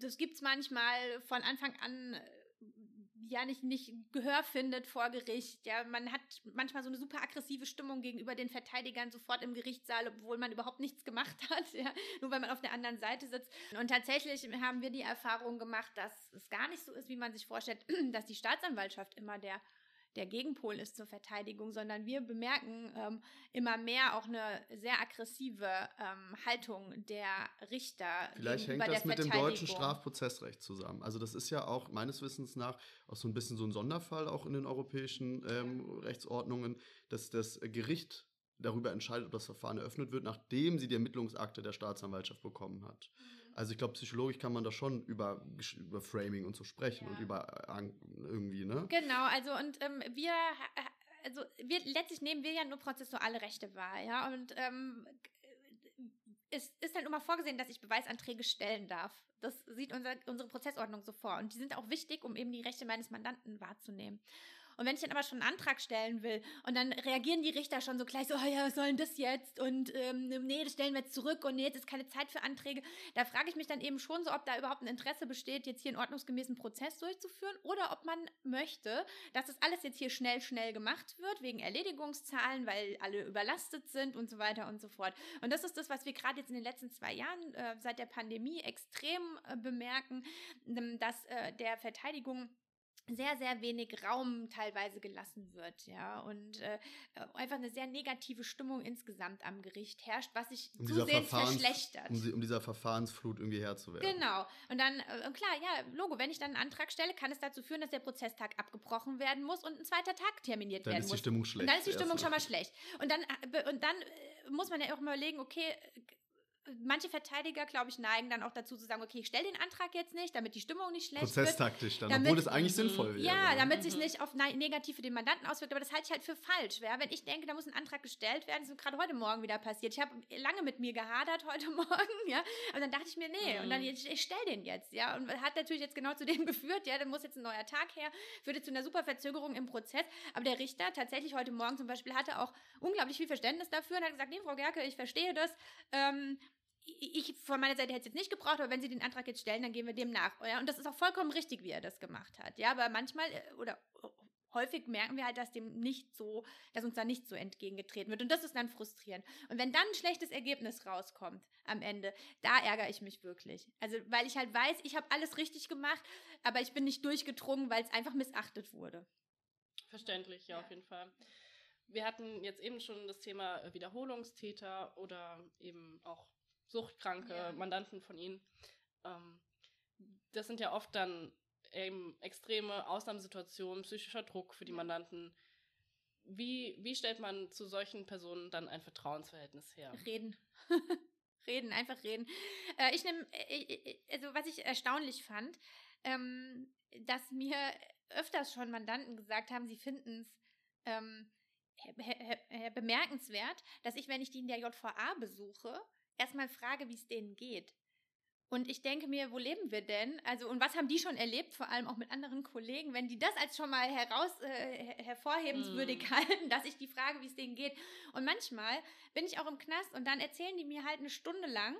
das gibt's manchmal von Anfang an äh, ja nicht, nicht Gehör findet vor Gericht. Ja, man hat manchmal so eine super aggressive Stimmung gegenüber den Verteidigern sofort im Gerichtssaal, obwohl man überhaupt nichts gemacht <laughs> hat, ja, nur weil man auf der anderen Seite sitzt. Und tatsächlich haben wir die Erfahrung gemacht, dass es gar nicht so ist, wie man sich vorstellt, <clears throat> dass die Staatsanwaltschaft immer der der Gegenpol ist zur Verteidigung, sondern wir bemerken ähm, immer mehr auch eine sehr aggressive ähm, Haltung der Richter. Vielleicht hängt das mit dem deutschen Strafprozessrecht zusammen. Also das ist ja auch meines Wissens nach auch so ein bisschen so ein Sonderfall auch in den europäischen ähm, Rechtsordnungen, dass das Gericht darüber entscheidet, ob das Verfahren eröffnet wird, nachdem sie die Ermittlungsakte der Staatsanwaltschaft bekommen hat. Mhm. Also ich glaube, psychologisch kann man da schon über, über Framing und so sprechen ja. und über irgendwie, ne? Genau, also und ähm, wir, also wir, letztlich nehmen wir ja nur prozessuale Rechte wahr, ja, und ähm, es ist dann immer vorgesehen, dass ich Beweisanträge stellen darf. Das sieht unser, unsere Prozessordnung so vor. Und die sind auch wichtig, um eben die Rechte meines Mandanten wahrzunehmen. Und wenn ich dann aber schon einen Antrag stellen will und dann reagieren die Richter schon so gleich so, oh ja, was soll denn das jetzt? Und ähm, nee, das stellen wir jetzt zurück und nee, jetzt ist keine Zeit für Anträge. Da frage ich mich dann eben schon so, ob da überhaupt ein Interesse besteht, jetzt hier einen ordnungsgemäßen Prozess durchzuführen oder ob man möchte, dass das alles jetzt hier schnell, schnell gemacht wird, wegen Erledigungszahlen, weil alle überlastet sind und so weiter und so fort. Und das ist das, was wir gerade jetzt in den letzten zwei Jahren äh, seit der Pandemie extrem äh, bemerken, dass äh, der Verteidigung sehr, sehr wenig Raum teilweise gelassen wird, ja, und äh, einfach eine sehr negative Stimmung insgesamt am Gericht herrscht, was sich um zusehends verschlechtert. Um, um, dieser Verfahrensflut irgendwie Herr zu werden. Genau. Und dann, äh, klar, ja, Logo, wenn ich dann einen Antrag stelle, kann es dazu führen, dass der Prozesstag abgebrochen werden muss und ein zweiter Tag terminiert dann werden muss. Dann ist die Stimmung schlecht. Und dann ist die Stimmung schon mal schlecht. Und dann, äh, und dann äh, muss man ja auch mal überlegen, okay, manche Verteidiger, glaube ich, neigen dann auch dazu zu sagen, okay, ich stelle den Antrag jetzt nicht, damit die Stimmung nicht schlecht Prozesstaktisch wird. dann, obwohl das eigentlich sinnvoll wäre. Ja, damit sich nicht auf ne-, negativ für den Mandanten auswirkt, aber das halte ich halt für falsch. Ja? Wenn ich denke, da muss ein Antrag gestellt werden, das ist gerade heute Morgen wieder passiert. Ich habe lange mit mir gehadert heute <laughs> Morgen, ja, aber dann dachte ich mir, nee, mhm. und dann, ich, ich stelle den jetzt, ja, und hat natürlich jetzt genau zu dem <laughs> geführt, ja, da muss jetzt ein neuer Tag her, führte zu einer super Verzögerung im Prozess, aber der Richter tatsächlich heute Morgen zum Beispiel hatte auch unglaublich viel Verständnis dafür und hat gesagt, nee, Frau Gerke, ich verstehe das, ähm, ich von meiner Seite hätte es jetzt nicht gebraucht, aber wenn Sie den Antrag jetzt stellen, dann gehen wir dem nach. Ja? Und das ist auch vollkommen richtig, wie er das gemacht hat. Ja, aber manchmal äh, oder häufig merken wir halt, dass dem nicht so, dass uns da nicht so entgegengetreten wird. Und das ist dann frustrierend. Und wenn dann ein schlechtes Ergebnis rauskommt am Ende, da ärgere ich mich wirklich. Also, weil ich halt weiß, ich habe alles richtig gemacht, aber ich bin nicht durchgedrungen, weil es einfach missachtet wurde. Verständlich, ja, auf jeden Fall. Wir hatten jetzt eben schon das Thema Wiederholungstäter oder eben auch suchtkranke ja. Mandanten von ihnen. Ähm, das sind ja oft dann eben extreme Ausnahmesituationen, psychischer Druck für die Mandanten. wie, wie stellt man zu solchen Personen dann ein Vertrauensverhältnis her? Reden. <laughs> reden, einfach reden. Äh, ich nehme, äh, äh, also was ich erstaunlich fand, ähm, dass mir öfters schon Mandanten gesagt haben, sie finden es ähm, bemerkenswert, dass ich, wenn ich die in der JVA besuche, erstmal frage, wie es denen geht. Und ich denke mir, wo leben wir denn? Also, und was haben die schon erlebt, vor allem auch mit anderen Kollegen, wenn die das als schon mal heraus, äh, hervorhebenswürdig mm. halten, dass ich die frage, wie es denen geht. Und manchmal bin ich auch im Knast und dann erzählen die mir halt eine Stunde lang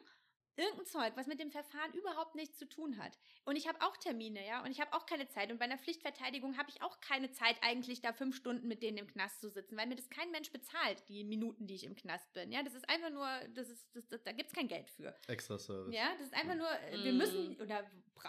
irgendein Zeug, was mit dem Verfahren überhaupt nichts zu tun hat. Und ich habe auch Termine, ja, und ich habe auch keine Zeit. Und bei einer Pflichtverteidigung habe ich auch keine Zeit, eigentlich da fünf Stunden mit denen im Knast zu sitzen, weil mir das kein Mensch bezahlt, die Minuten, die ich im Knast bin. Ja, das ist einfach nur, das ist, das, das, da gibt's kein Geld für. Extra Service. Ja, das ist einfach nur, mm. wir müssen, oder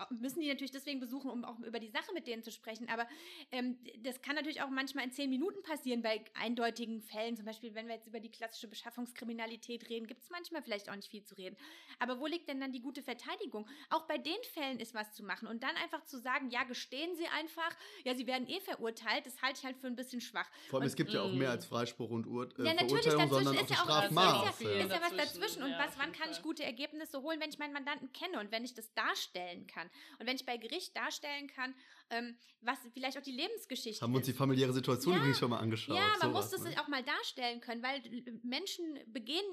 müssen die natürlich deswegen besuchen, um auch über die Sache mit denen zu sprechen. Aber ähm, das kann natürlich auch manchmal in zehn Minuten passieren bei eindeutigen Fällen. Zum Beispiel, wenn wir jetzt über die klassische Beschaffungskriminalität reden, gibt es manchmal vielleicht auch nicht viel zu reden. Aber wo liegt denn dann die gute Verteidigung? Auch bei den Fällen ist was zu machen. Und dann einfach zu sagen, ja, gestehen Sie einfach, ja, Sie werden eh verurteilt, das halte ich halt für ein bisschen schwach. Vor allem, und, es gibt ja auch mehr als Freispruch und Ur äh, ja, Verurteilung, sondern auch ja Strafmaß. Ist ja, ist ja was dazwischen. Und was, wann kann ich gute Ergebnisse holen, wenn ich meinen Mandanten kenne und wenn ich das darstellen kann? Und wenn ich bei Gericht darstellen kann, ähm, was vielleicht auch die Lebensgeschichte Haben wir uns die familiäre Situation ja, übrigens schon mal angeschaut. Ja, man muss das ne? auch mal darstellen können, weil Menschen begehen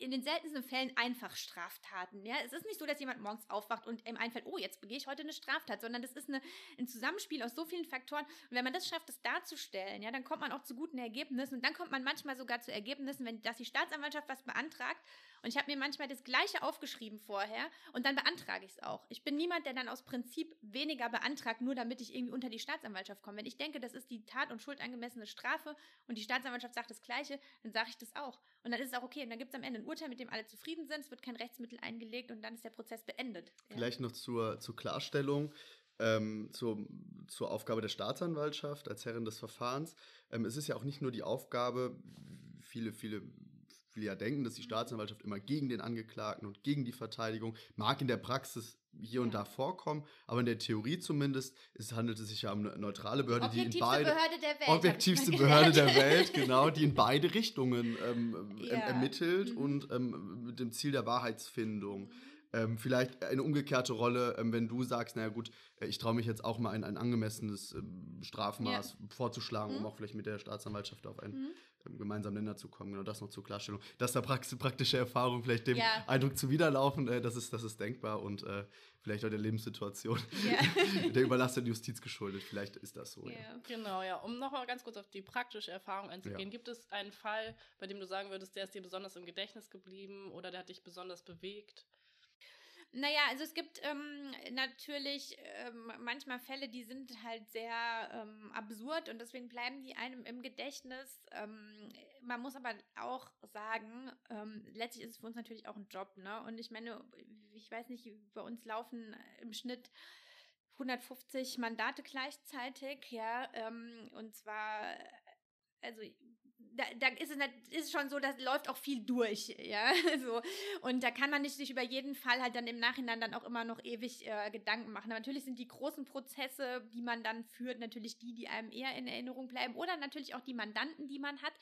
in den seltensten Fällen einfach Straftaten. Ja? Es ist nicht so, dass jemand morgens aufwacht und ihm einfällt, oh, jetzt begehe ich heute eine Straftat, sondern das ist eine, ein Zusammenspiel aus so vielen Faktoren. Und wenn man das schafft, das darzustellen, ja, dann kommt man auch zu guten Ergebnissen. Und dann kommt man manchmal sogar zu Ergebnissen, wenn dass die Staatsanwaltschaft was beantragt. Und ich habe mir manchmal das Gleiche aufgeschrieben vorher und dann beantrage ich es auch. Ich bin niemand, der dann aus Prinzip weniger beantragt, nur damit ich irgendwie unter die Staatsanwaltschaft komme. Wenn ich denke, das ist die tat- und schuldangemessene Strafe und die Staatsanwaltschaft sagt das Gleiche, dann sage ich das auch. Und dann ist es auch okay. Und dann gibt es am Ende ein Urteil, mit dem alle zufrieden sind, es wird kein Rechtsmittel eingelegt und dann ist der Prozess beendet. Vielleicht noch zur, zur Klarstellung. Ähm, zur, zur Aufgabe der Staatsanwaltschaft als Herrin des Verfahrens. Ähm, es ist ja auch nicht nur die Aufgabe, viele, viele viele ja denken, dass die mhm. Staatsanwaltschaft immer gegen den Angeklagten und gegen die Verteidigung mag in der Praxis hier und da vorkommen, aber in der Theorie zumindest es handelt es sich ja um eine neutrale Behörde, die in beide Behörde der Welt, objektivste Behörde der <laughs> Welt, genau, die in beide Richtungen ähm, ja. ermittelt mhm. und ähm, mit dem Ziel der Wahrheitsfindung. Mhm. Ähm, vielleicht eine umgekehrte Rolle, ähm, wenn du sagst, naja gut, äh, ich traue mich jetzt auch mal ein, ein angemessenes ähm, Strafmaß ja. vorzuschlagen, mhm. um auch vielleicht mit der Staatsanwaltschaft auf einen mhm. Gemeinsamen Nenner zu kommen. Genau das noch zur Klarstellung. Dass da praktische Erfahrungen vielleicht dem ja. Eindruck zuwiderlaufen, äh, das, ist, das ist denkbar und äh, vielleicht auch der Lebenssituation ja. <laughs> der überlasteten Justiz geschuldet. Vielleicht ist das so. Ja. ja. Genau, ja. Um nochmal ganz kurz auf die praktische Erfahrung einzugehen, gibt es einen Fall, bei dem du sagen würdest, der ist dir besonders im Gedächtnis geblieben oder der hat dich besonders bewegt? Naja, also es gibt ähm, natürlich ähm, manchmal Fälle, die sind halt sehr ähm, absurd und deswegen bleiben die einem im Gedächtnis. Ähm, man muss aber auch sagen, ähm, letztlich ist es für uns natürlich auch ein Job, ne? Und ich meine, ich weiß nicht, bei uns laufen im Schnitt 150 Mandate gleichzeitig, ja, ähm, und zwar also da, da ist, es ist schon so, das läuft auch viel durch, ja, <laughs> so. Und da kann man nicht sich über jeden Fall halt dann im Nachhinein dann auch immer noch ewig äh, Gedanken machen. Aber natürlich sind die großen Prozesse, die man dann führt, natürlich die, die einem eher in Erinnerung bleiben oder natürlich auch die Mandanten, die man hat,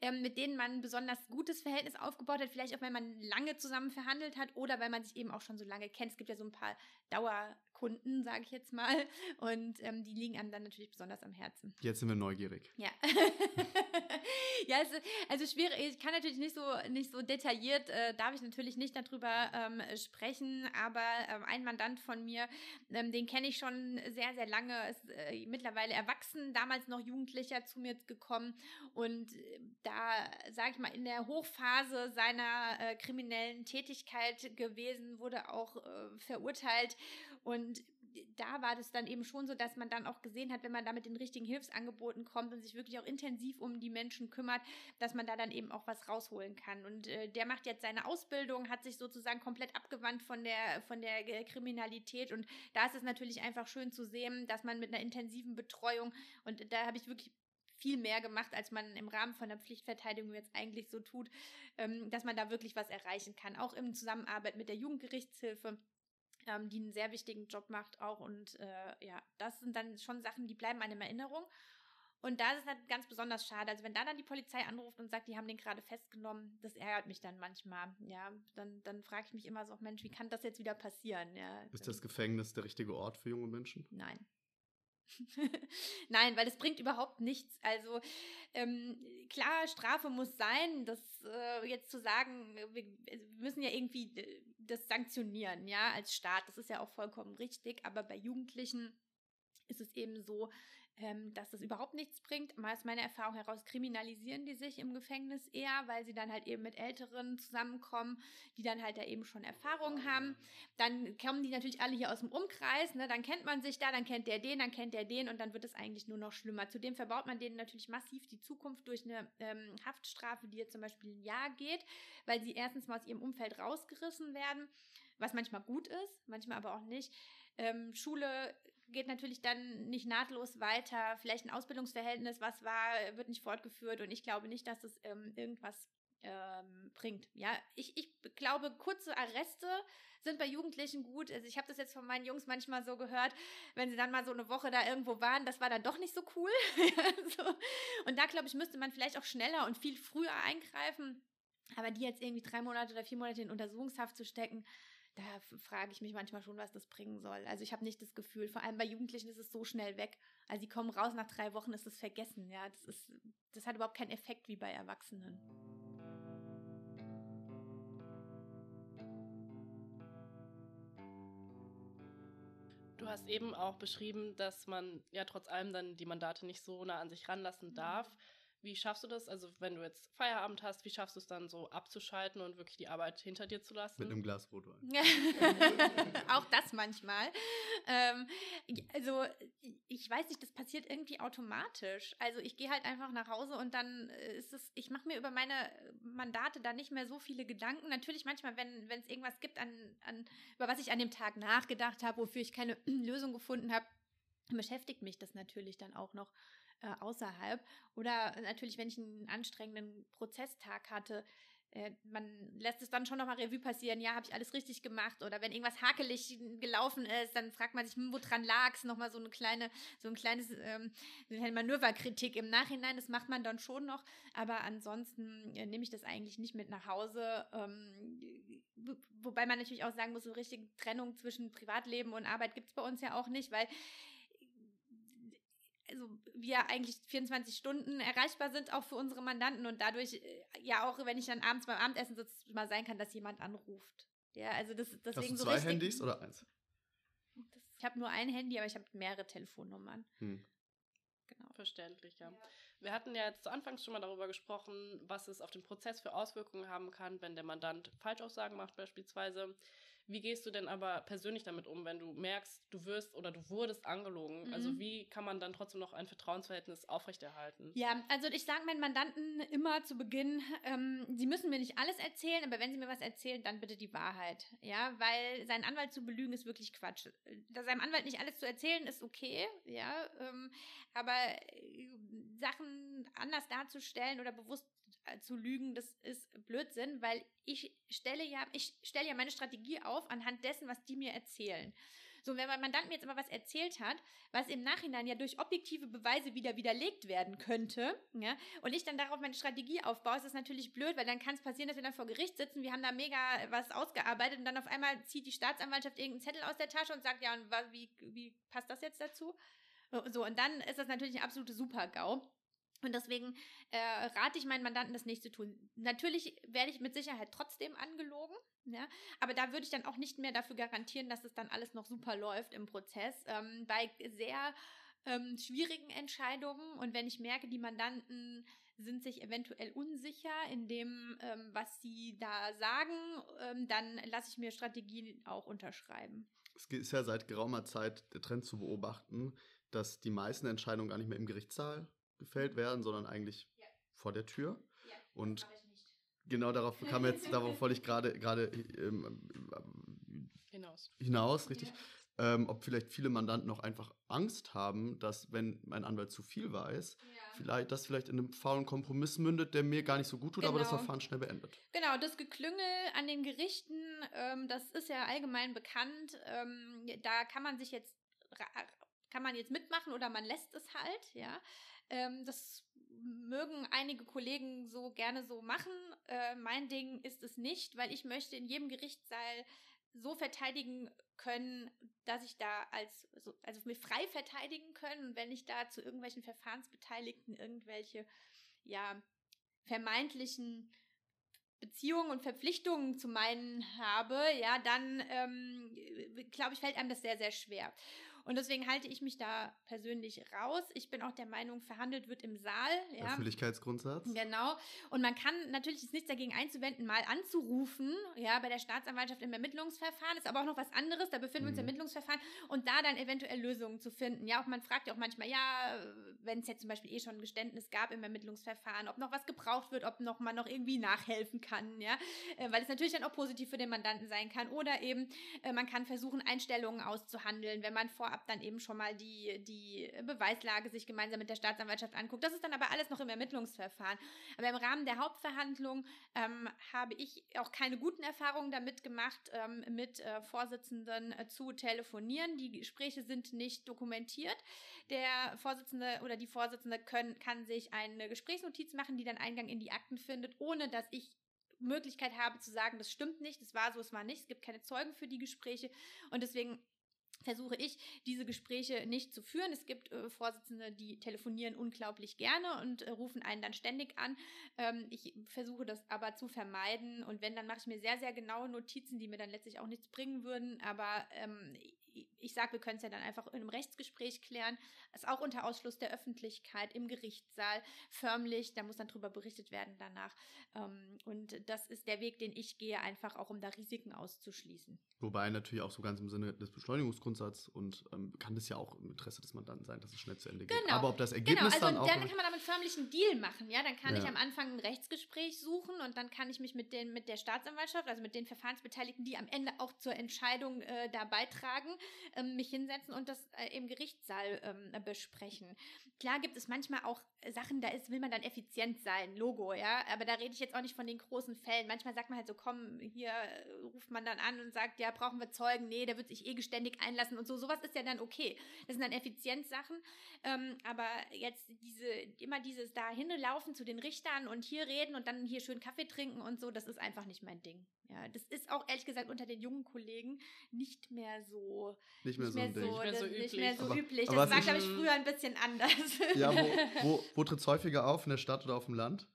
ähm, mit denen man ein besonders gutes Verhältnis aufgebaut hat, vielleicht auch, wenn man lange zusammen verhandelt hat oder weil man sich eben auch schon so lange kennt. Es gibt ja so ein paar Dauerkunden, sage ich jetzt mal, und ähm, die liegen einem dann natürlich besonders am Herzen. Jetzt sind wir neugierig. Ja. <laughs> ja, es, also schwierig. Ich kann natürlich nicht so nicht so detailliert, äh, darf ich natürlich nicht darüber ähm, sprechen. Aber ähm, ein Mandant von mir, ähm, den kenne ich schon sehr sehr lange, ist äh, mittlerweile erwachsen, damals noch Jugendlicher zu mir gekommen und äh, da sage ich mal in der Hochphase seiner äh, kriminellen Tätigkeit gewesen, wurde auch äh, verurteilt und da war das dann eben schon so, dass man dann auch gesehen hat, wenn man da mit den richtigen Hilfsangeboten kommt und sich wirklich auch intensiv um die Menschen kümmert, dass man da dann eben auch was rausholen kann. Und äh, der macht jetzt seine Ausbildung, hat sich sozusagen komplett abgewandt von der, von der Kriminalität. Und da ist es natürlich einfach schön zu sehen, dass man mit einer intensiven Betreuung, und da habe ich wirklich viel mehr gemacht, als man im Rahmen von der Pflichtverteidigung jetzt eigentlich so tut, ähm, dass man da wirklich was erreichen kann. Auch in Zusammenarbeit mit der Jugendgerichtshilfe ähm, die einen sehr wichtigen Job macht auch. Und äh, ja, das sind dann schon Sachen, die bleiben einem in Erinnerung. Und da ist es halt ganz besonders schade. Also wenn da dann die Polizei anruft und sagt, die haben den gerade festgenommen, das ärgert mich dann manchmal. Ja, dann, dann frage ich mich immer so, Mensch, wie kann das jetzt wieder passieren? Ja, ist das Gefängnis der richtige Ort für junge Menschen? Nein. <laughs> Nein, weil es bringt überhaupt nichts. Also ähm, klar, Strafe muss sein. Das äh, jetzt zu sagen, wir, wir, müssen ja irgendwie das sanktionieren, ja, als Staat. Das ist ja auch vollkommen richtig. Aber bei Jugendlichen ist es eben so, ähm, dass das überhaupt nichts bringt. Mal aus meiner Erfahrung heraus kriminalisieren die sich im Gefängnis eher, weil sie dann halt eben mit Älteren zusammenkommen, die dann halt da eben schon Erfahrung haben. Dann kommen die natürlich alle hier aus dem Umkreis, ne? dann kennt man sich da, dann kennt der den, dann kennt der den und dann wird es eigentlich nur noch schlimmer. Zudem verbaut man denen natürlich massiv die Zukunft durch eine ähm, Haftstrafe, die jetzt zum Beispiel ein Jahr geht, weil sie erstens mal aus ihrem Umfeld rausgerissen werden, was manchmal gut ist, manchmal aber auch nicht. Ähm, Schule geht natürlich dann nicht nahtlos weiter. Vielleicht ein Ausbildungsverhältnis, was war, wird nicht fortgeführt und ich glaube nicht, dass es ähm, irgendwas ähm, bringt. Ja, ich, ich glaube, kurze Arreste sind bei Jugendlichen gut. Also ich habe das jetzt von meinen Jungs manchmal so gehört, wenn sie dann mal so eine Woche da irgendwo waren, das war dann doch nicht so cool. <laughs> so. Und da glaube ich, müsste man vielleicht auch schneller und viel früher eingreifen. Aber die jetzt irgendwie drei Monate oder vier Monate in Untersuchungshaft zu stecken, da frage ich mich manchmal schon, was das bringen soll. Also ich habe nicht das Gefühl, vor allem bei Jugendlichen ist es so schnell weg. Also sie kommen raus, nach drei Wochen ist es vergessen. Ja, das ist, das hat überhaupt keinen Effekt wie bei Erwachsenen. Du hast eben auch beschrieben, dass man ja trotz allem dann die Mandate nicht so nah an sich ranlassen darf. Mhm. Wie schaffst du das? Also, wenn du jetzt Feierabend hast, wie schaffst du es dann so abzuschalten und wirklich die Arbeit hinter dir zu lassen? Mit einem Glas Rotwein. <laughs> Auch das manchmal. Ähm, also, ich weiß nicht, das passiert irgendwie automatisch. Also, ich gehe halt einfach nach Hause und dann ist es, ich mache mir über meine Mandate da nicht mehr so viele Gedanken. Natürlich manchmal, wenn es irgendwas gibt, an, an, über was ich an dem Tag nachgedacht habe, wofür ich keine <clears throat> Lösung gefunden habe, beschäftigt mich das natürlich dann auch noch äh, außerhalb. Oder natürlich, wenn ich einen anstrengenden Prozesstag hatte, äh, man lässt es dann schon nochmal Revue passieren, ja, habe ich alles richtig gemacht? Oder wenn irgendwas hakelig gelaufen ist, dann fragt man sich, hm, woran lag es, nochmal so eine kleine, so ein kleines ähm, Manöverkritik im Nachhinein, das macht man dann schon noch, aber ansonsten äh, nehme ich das eigentlich nicht mit nach Hause, ähm, wobei man natürlich auch sagen muss, so richtige Trennung zwischen Privatleben und Arbeit gibt es bei uns ja auch nicht, weil also wir eigentlich 24 Stunden erreichbar sind, auch für unsere Mandanten und dadurch äh, ja auch, wenn ich dann abends beim Abendessen sitze, mal sein kann, dass jemand anruft. Ja, also das, deswegen Hast du zwei richtig, Handys oder eins? Das, ich habe nur ein Handy, aber ich habe mehrere Telefonnummern. Hm. Genau. Verständlich, ja. ja. Wir hatten ja jetzt zu Anfangs schon mal darüber gesprochen, was es auf den Prozess für Auswirkungen haben kann, wenn der Mandant Falschaussagen macht beispielsweise. Wie gehst du denn aber persönlich damit um, wenn du merkst, du wirst oder du wurdest angelogen? Also mhm. Also wie kann man dann trotzdem noch ein Vertrauensverhältnis aufrechterhalten? Ja, also ich sage meinen Mandanten immer zu Beginn, ähm, sie müssen mir nicht alles erzählen, aber wenn sie mir was erzählen, dann bitte die Wahrheit. Ja, weil seinen Anwalt zu belügen ist wirklich Quatsch. Da seinem Anwalt nicht alles zu erzählen ist okay, ja, ähm, aber äh, Sachen anders darzustellen oder bewusst zu lügen, das ist Blödsinn, weil ich stelle ja, ich stelle ja meine Strategie auf anhand dessen, was die mir erzählen. So, wenn mein Mandant mir jetzt aber was erzählt hat, was im Nachhinein ja durch objektive Beweise wieder widerlegt werden könnte, ja, und ich dann darauf meine Strategie aufbaue, ist das natürlich blöd, weil dann kann es passieren, dass wir dann vor Gericht sitzen, wir haben da mega was ausgearbeitet und dann auf einmal zieht die Staatsanwaltschaft irgendeinen Zettel aus der Tasche und sagt, ja, und wie, wie passt das jetzt dazu? So, und dann ist das natürlich ein absolute Super-GAU. Und deswegen äh, rate ich meinen Mandanten, das nicht zu tun. Natürlich werde ich mit Sicherheit trotzdem angelogen, ja, aber da würde ich dann auch nicht mehr dafür garantieren, dass es dann alles noch super läuft im Prozess. Ähm, bei sehr ähm, schwierigen Entscheidungen und wenn ich merke, die Mandanten sind sich eventuell unsicher in dem, ähm, was sie da sagen, ähm, dann lasse ich mir Strategien auch unterschreiben. Es ist ja seit geraumer Zeit der Trend zu beobachten, dass die meisten Entscheidungen gar nicht mehr im Gerichtssaal gefällt werden, sondern eigentlich ja. vor der Tür. Ja, und genau darauf <laughs> kam jetzt, darauf wollte ich gerade gerade ähm, hinaus. Hinaus, richtig. Ja. Ähm, ob vielleicht viele Mandanten noch einfach Angst haben, dass wenn mein Anwalt zu viel weiß, vielleicht das vielleicht in einem faulen Kompromiss mündet, der mir gar nicht so gut tut, genau. aber das. Verfahren schnell beendet. Genau, das Geklüngel an den Gerichten, ähm, das ist ja allgemein bekannt. Ähm, da kann man sich jetzt kann man jetzt mitmachen oder man lässt es halt, ja. Ähm, das mögen einige Kollegen so gerne so machen. Äh, mein Ding ist es nicht, weil ich möchte in jedem Gerichtssaal so verteidigen können, dass ich da als, also mich frei verteidigen können und wenn ich da zu irgendwelchen Verfahrensbeteiligten irgendwelche, ja, vermeintlichen Beziehungen und Verpflichtungen zu meinen habe, ja, dann ähm, glaube ich, fällt einem das sehr, sehr schwer. Und deswegen halte ich mich da persönlich raus. Ich bin auch der Meinung, verhandelt wird im Saal. Ja. Öffentlichkeitsgrundsatz. Genau. Und man kann natürlich ist nichts dagegen einzuwenden, mal anzurufen, ja, bei der Staatsanwaltschaft im Ermittlungsverfahren. Ist aber auch noch was anderes. Da befinden wir uns im mhm. Ermittlungsverfahren und da dann eventuell Lösungen zu finden. Ja, auch man fragt ja auch manchmal, ja, wenn es jetzt zum Beispiel eh schon ein Geständnis gab im Ermittlungsverfahren, ob noch was gebraucht wird, ob noch man noch irgendwie nachhelfen kann, ja, äh, weil es natürlich dann auch positiv für den Mandanten sein kann. Oder eben, äh, man kann versuchen, Einstellungen auszuhandeln, wenn man vorab dann eben schon mal die, die Beweislage sich gemeinsam mit der Staatsanwaltschaft anguckt. Das ist dann aber alles noch im Ermittlungsverfahren. Aber im Rahmen der Hauptverhandlung ähm, habe ich auch keine guten Erfahrungen damit gemacht, ähm, mit äh, Vorsitzenden äh, zu telefonieren. Die Gespräche sind nicht dokumentiert. Der Vorsitzende oder die Vorsitzende können, kann sich eine Gesprächsnotiz machen, die dann Eingang in die Akten findet, ohne dass ich Möglichkeit habe zu sagen, das stimmt nicht, das war so, es war nicht, es gibt keine Zeugen für die Gespräche und deswegen versuche ich, diese Gespräche nicht zu führen. Es gibt äh, Vorsitzende, die telefonieren unglaublich gerne und äh, rufen einen dann ständig an. Ähm, ich versuche das aber zu vermeiden und wenn, dann mache ich mir sehr, sehr genaue Notizen, die mir dann letztlich auch nichts bringen würden. Aber ähm, ich sage, wir können es ja dann einfach in einem Rechtsgespräch klären. Ist auch unter Ausschluss der Öffentlichkeit im Gerichtssaal förmlich. Da muss dann drüber berichtet werden danach. Ähm, und das ist der Weg, den ich gehe, einfach auch um da Risiken auszuschließen. Wobei natürlich auch so ganz im Sinne des Beschleunigungsgrundsatzes und ähm, kann das ja auch im Interesse des Mandanten sein, dass es schnell zu Ende geht. Genau. Aber ob das Ergebnis genau. also dann auch. Dann kann man damit förmlich einen Deal machen. Ja, dann kann ja. ich am Anfang ein Rechtsgespräch suchen und dann kann ich mich mit den mit der Staatsanwaltschaft, also mit den Verfahrensbeteiligten, die am Ende auch zur Entscheidung äh, da beitragen, ähm, mich hinsetzen und das äh, im Gerichtssaal ähm, besprechen. Klar gibt es manchmal auch Sachen, da ist, will man dann effizient sein, Logo, ja, aber da rede ich jetzt auch nicht von den großen Fällen. Manchmal sagt man halt so, komm, hier äh, ruft man dann an und sagt, ja, brauchen wir Zeugen, nee, der wird sich eh geständig einlassen und so. Sowas ist ja dann okay. Das sind dann Effizienzsachen. Ähm, aber jetzt diese, immer dieses da hinlaufen zu den Richtern und hier reden und dann hier schön Kaffee trinken und so, das ist einfach nicht mein Ding. Ja, das ist auch ehrlich gesagt unter den jungen Kollegen nicht mehr so nicht mehr, nicht so, mehr so, nicht mehr so üblich. Nicht mehr so aber, üblich. Aber das war, glaube ich, früher ein bisschen anders. Ja, wo, <laughs> wo, wo tritt es häufiger auf, in der Stadt oder auf dem Land?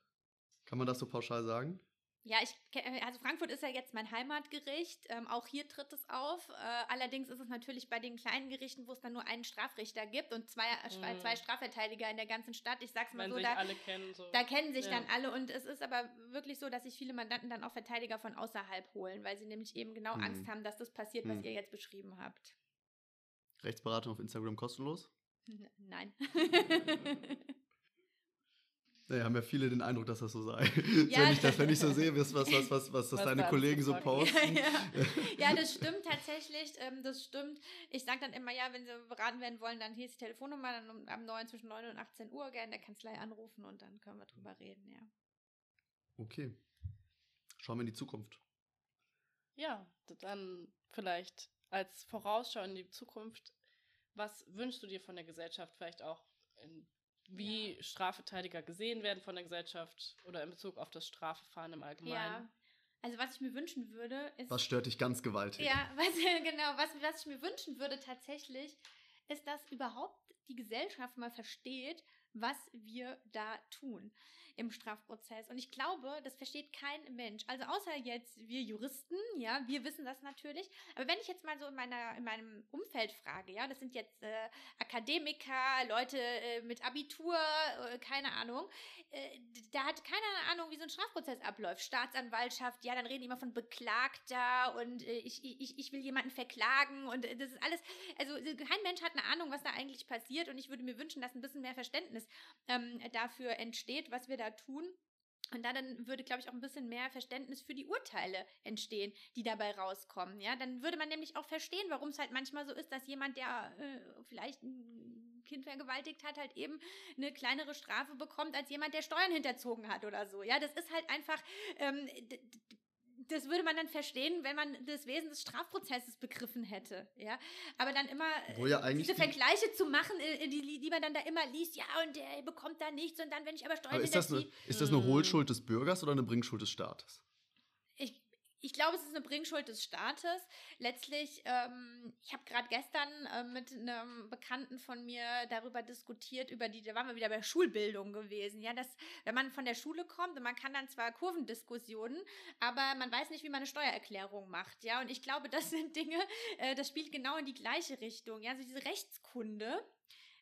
Kann man das so pauschal sagen? Ja, ich, also Frankfurt ist ja jetzt mein Heimatgericht. Ähm, auch hier tritt es auf. Äh, allerdings ist es natürlich bei den kleinen Gerichten, wo es dann nur einen Strafrichter gibt und zwei, äh, mhm. zwei Strafverteidiger in der ganzen Stadt. Ich sag's mal Wenn so, da, kennen, so, da kennen sich ja. dann alle. Und es ist aber wirklich so, dass sich viele Mandanten dann auch Verteidiger von außerhalb holen, weil sie nämlich eben genau mhm. Angst haben, dass das passiert, was mhm. ihr jetzt beschrieben habt. Rechtsberatung auf Instagram kostenlos? <laughs> Nein. <laughs> <laughs> Naja, haben ja viele den Eindruck, dass das so sei. <laughs> Ja, wenn, ich das, wenn ich so sehe, was, was, was, was, was, was deine Kollegen so posten. <laughs> Ja, ja. ja, das stimmt <laughs> tatsächlich. Ähm, das stimmt. Ich sage dann immer, ja, wenn sie beraten werden wollen, dann hier ist die Telefonnummer, dann um, am 9 zwischen 9 und 18 Uhr gerne in der Kanzlei anrufen und dann können wir drüber reden, ja. Okay. Schauen wir in die Zukunft. Ja, dann vielleicht als Vorausschau in die Zukunft. Was wünschst du dir von der Gesellschaft vielleicht auch in wie ja. Strafverteidiger gesehen werden von der Gesellschaft oder in Bezug auf das Strafverfahren im Allgemeinen. Ja. Also was ich mir wünschen würde, ist. Was stört dich ganz gewaltig? Ja, <laughs> was, genau, was, was ich mir wünschen würde tatsächlich, ist, dass überhaupt die Gesellschaft mal versteht, was wir da tun im Strafprozess. Und ich glaube, das versteht kein Mensch. Also außer jetzt wir Juristen, ja, wir wissen das natürlich. Aber wenn ich jetzt mal so in meiner in meinem Umfeld frage, ja, das sind jetzt äh, Akademiker, Leute äh, mit Abitur, äh, keine Ahnung, äh, da hat keiner Ahnung, wie so ein Strafprozess abläuft. Staatsanwaltschaft, ja, dann reden die immer von Beklagter und äh, ich, ich, ich will jemanden verklagen und äh, das ist alles, also kein Mensch hat eine Ahnung, was da eigentlich passiert und ich würde mir wünschen, dass ein bisschen mehr Verständnis ähm, dafür entsteht, was wir da tun. Und da dann würde, glaube ich, auch ein bisschen mehr Verständnis für die Urteile entstehen, die dabei rauskommen. Ja, dann würde man nämlich auch verstehen, warum es halt manchmal so ist, dass jemand, der äh, vielleicht ein Kind vergewaltigt hat, halt eben eine kleinere Strafe bekommt als jemand, der Steuern hinterzogen hat oder so. Ja, das ist halt einfach ähm, das würde man dann verstehen, wenn man das Wesen des Strafprozesses begriffen hätte, ja. Aber dann immer Wo ja diese die- Vergleiche zu machen, äh, die, die man dann da immer liest, ja, und der bekommt da nichts und dann, wenn ich aber Steuern Aber ist das, eine, ist das eine Mm. Hohlschuld des Bürgers oder eine Bringschuld des Staates? ich, ich glaube, es ist eine Bringschuld des Staates. Letztlich, ähm, ich habe gerade gestern äh, mit einem Bekannten von mir darüber diskutiert, über die, da waren wir wieder bei Schulbildung gewesen. Ja, dass, wenn man von der Schule kommt und man kann dann zwar Kurvendiskussionen, aber man weiß nicht, wie man eine Steuererklärung macht. Ja, und ich glaube, das sind Dinge, äh, das spielt genau in die gleiche Richtung. Ja, also diese Rechtskunde.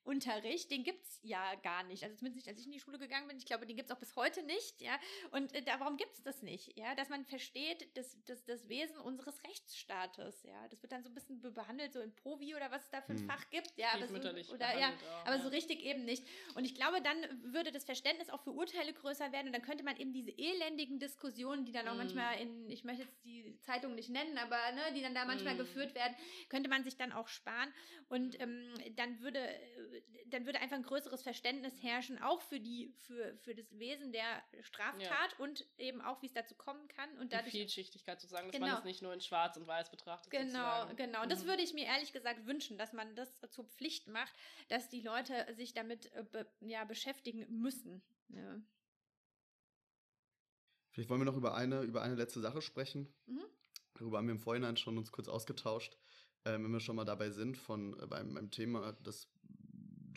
Unterricht, den gibt's ja gar nicht. Also zumindest nicht, als ich in die Schule gegangen bin. Ich glaube, den gibt's auch bis heute nicht, ja. Und äh, da, warum gibt's das nicht? Ja, dass man versteht, das, das, das Wesen unseres Rechtsstaates, ja. Das wird dann so ein bisschen be- behandelt, so in Provi oder was es da für ein Hm. Fach gibt, ja. aber so, oder ja, auch, aber ja. so richtig eben nicht. Und ich glaube, dann würde das Verständnis auch für Urteile größer werden und dann könnte man eben diese elendigen Diskussionen, die dann auch Mm. manchmal in, ich möchte jetzt die Zeitung nicht nennen, aber ne, die dann da manchmal Mm. geführt werden, könnte man sich dann auch sparen und ähm, dann würde äh, dann würde einfach ein größeres Verständnis herrschen, auch für die für für das Wesen der Straftat und eben auch wie es dazu kommen kann und Die dadurch Vielschichtigkeit zu sagen, dass Genau. man es nicht nur in Schwarz und Weiß betrachtet. Genau, sozusagen. genau. Und das Mhm. würde ich mir ehrlich gesagt wünschen, dass man das zur Pflicht macht, dass die Leute sich damit äh, be ja, beschäftigen müssen. Ja. Vielleicht wollen wir noch über eine, über eine letzte Sache sprechen. Mhm. Darüber haben wir im Vorhinein schon uns kurz ausgetauscht. Ähm, wenn wir schon mal dabei sind, von äh, beim, beim Thema, das,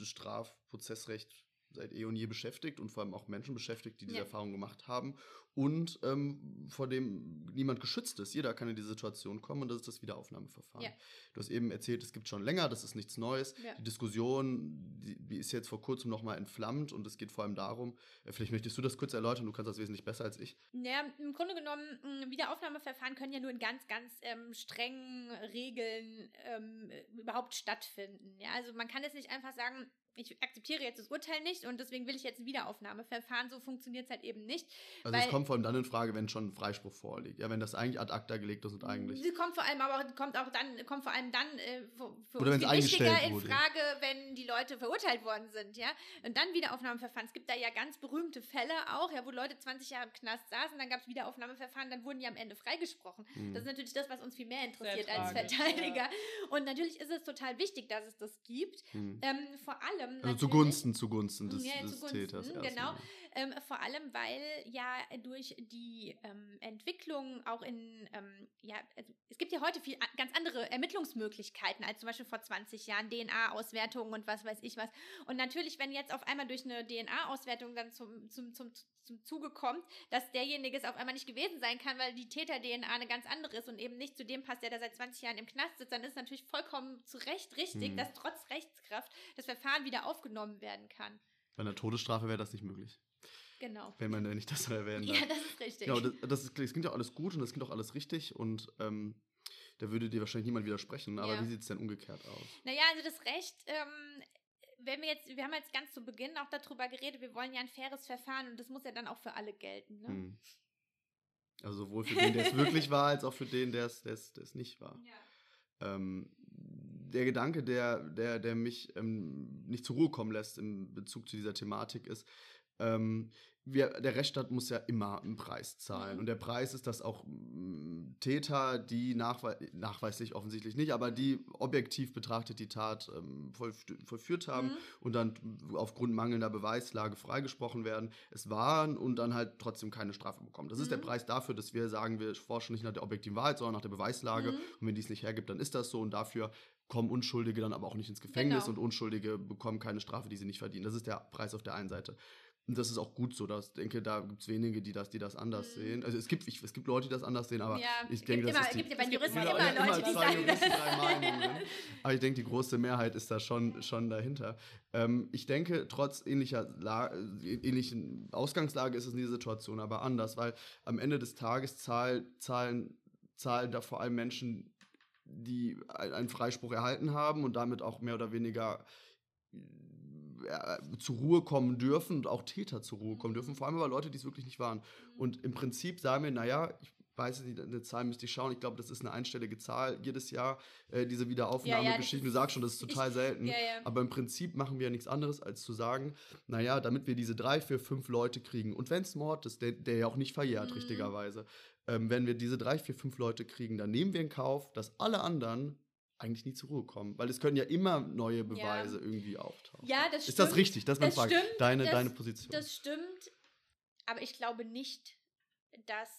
das Strafprozessrecht seit eh und je beschäftigt und vor allem auch Menschen beschäftigt, die diese Ja. Erfahrung gemacht haben und ähm, vor dem niemand geschützt ist. Jeder kann in diese Situation kommen und das ist das Wiederaufnahmeverfahren. Ja. Du hast eben erzählt, es gibt schon länger, das ist nichts Neues. Ja. Die Diskussion, die, die ist jetzt vor kurzem nochmal entflammt und es geht vor allem darum, äh, vielleicht möchtest du das kurz erläutern, du kannst das wesentlich besser als ich. Ja, im Grunde genommen, mh, Wiederaufnahmeverfahren können ja nur in ganz, ganz ähm, strengen Regeln ähm, überhaupt stattfinden. Ja, also man kann jetzt nicht einfach sagen, ich akzeptiere jetzt das Urteil nicht und deswegen will ich jetzt ein Wiederaufnahmeverfahren. So funktioniert es halt eben nicht. Also Weil- es kommt vor allem dann in Frage, wenn schon ein Freispruch vorliegt. Ja, wenn das eigentlich ad acta gelegt ist und eigentlich. Sie kommt vor allem aber kommt auch dann kommt vor allem dann äh, für, Oder uns wichtiger in. Frage, wenn die Leute verurteilt worden sind, ja. Und dann Wiederaufnahmeverfahren. Es gibt da ja ganz berühmte Fälle auch, ja, wo Leute 20 Jahre im Knast saßen, dann gab es Wiederaufnahmeverfahren, dann wurden die am Ende freigesprochen. Hm. Das ist natürlich das, was uns viel mehr interessiert Sehr als tragisch, Verteidiger. Und natürlich ist es total wichtig, dass es das gibt. Hm. Ähm, vor allem Also natürlich- zugunsten, zugunsten des, Ja, des zugunsten, Täters. erstmal. genau. Ähm, vor allem, weil ja durch die ähm, Entwicklung auch in, ähm, ja, also es gibt ja heute viel ganz andere Ermittlungsmöglichkeiten als zum Beispiel vor 20 Jahren, DNA-Auswertungen und was weiß ich was. Und natürlich, wenn jetzt auf einmal durch eine DNA-Auswertung dann zum, zum, zum, zum Zuge kommt, dass derjenige es auf einmal nicht gewesen sein kann, weil die Täter-DNA eine ganz andere ist und eben nicht zu dem passt, der da seit 20 Jahren im Knast sitzt, dann ist es natürlich vollkommen zu Recht richtig, Hm. dass trotz Rechtskraft das Verfahren wieder aufgenommen werden kann. Bei einer Todesstrafe wäre das nicht möglich. Genau. Wenn man nicht das erwähnen darf. Ja, das ist richtig. Genau, das, das, ist, das klingt ja alles gut und das klingt auch alles richtig und ähm, da würde dir wahrscheinlich niemand widersprechen. Aber Ja. wie sieht es denn umgekehrt aus? naja, also das Recht, ähm, wenn wir jetzt, wir haben jetzt ganz zu Beginn auch darüber geredet, wir wollen ja ein faires Verfahren und das muss ja dann auch für alle gelten. Ne? Hm. Also sowohl für den, der es wirklich war, als auch für den, der es, der es, der es nicht war. Ja. ähm, der Gedanke, der, der, der mich ähm, nicht zur Ruhe kommen lässt im Bezug zu dieser Thematik ist, ähm, wir, der Rechtsstaat muss ja immer einen Preis zahlen. Mhm. Und der Preis ist, dass auch mm, Täter, die nachwe nachweislich offensichtlich nicht, aber die objektiv betrachtet die Tat ähm, voll, vollführt haben Mhm. und dann aufgrund mangelnder Beweislage freigesprochen werden, es waren und dann halt trotzdem keine Strafe bekommen. Das ist der Mhm. Preis dafür, dass wir sagen, wir forschen nicht nach der objektiven Wahrheit, sondern nach der Beweislage. Mhm. Und wenn die es nicht hergibt, dann ist das so. Und dafür kommen Unschuldige dann aber auch nicht ins Gefängnis Genau. und Unschuldige bekommen keine Strafe, die sie nicht verdienen. Das ist der Preis auf der einen Seite. Und das ist auch gut so. Dass, ich denke, da gibt es wenige, die das, die das anders Mhm. sehen. Also es gibt, ich, es gibt Leute, die das anders sehen, aber ja, ich denke, das immer, ist die, gibt ja bei Juristen immer- Leute, die sagen, Juristen, drei <laughs> Meinungen. Aber ich denke, die große Mehrheit ist da schon, schon dahinter. Ähm, ich denke, trotz ähnlicher La äh, ähnlichen Ausgangslage ist es in dieser Situation aber anders, weil am Ende des Tages zahl, zahlen, zahlen da vor allem Menschen, die ein- einen Freispruch erhalten haben und damit auch mehr oder weniger äh, zur Ruhe kommen dürfen und auch Täter zur Ruhe kommen dürfen, vor allem aber Leute, die es wirklich nicht waren. Und im Prinzip sagen wir, naja, ich weiß nicht, eine Zahl müsste ich schauen, ich glaube, das ist eine einstellige Zahl jedes Jahr, äh, diese Wiederaufnahmegeschichten. das du sagst schon, das ist total selten. Ja, ja. Aber im Prinzip machen wir ja nichts anderes, als zu sagen, naja, damit wir diese drei, vier, fünf Leute kriegen, und wenn es Mord ist, der, der ja auch nicht verjährt, Mhm. richtigerweise, ähm, wenn wir diese drei, vier, fünf Leute kriegen, dann nehmen wir in Kauf, dass alle anderen eigentlich nie zur Ruhe kommen. Weil es können ja immer neue Beweise ja. irgendwie auftauchen. Ja, das Ist das richtig? Das, das stimmt, deine, das, deine Position. Das stimmt. Aber ich glaube nicht, dass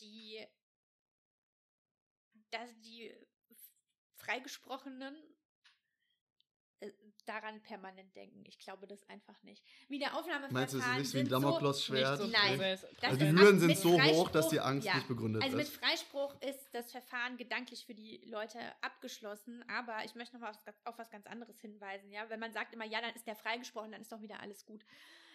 die, dass die Freigesprochenen daran permanent denken. Ich glaube das einfach nicht. Wiederaufnahmeverfahren Meinst du, es ist nicht wie ein Damoklesschwert? So, nein. Also die Hürden sind so hoch, dass die Angst ja. nicht begründet also ist. Also mit Freispruch ist das Verfahren gedanklich für die Leute abgeschlossen, aber ich möchte noch mal auf, auf was ganz anderes hinweisen. Ja? Wenn man sagt immer, ja, dann ist der freigesprochen, dann ist doch wieder alles gut.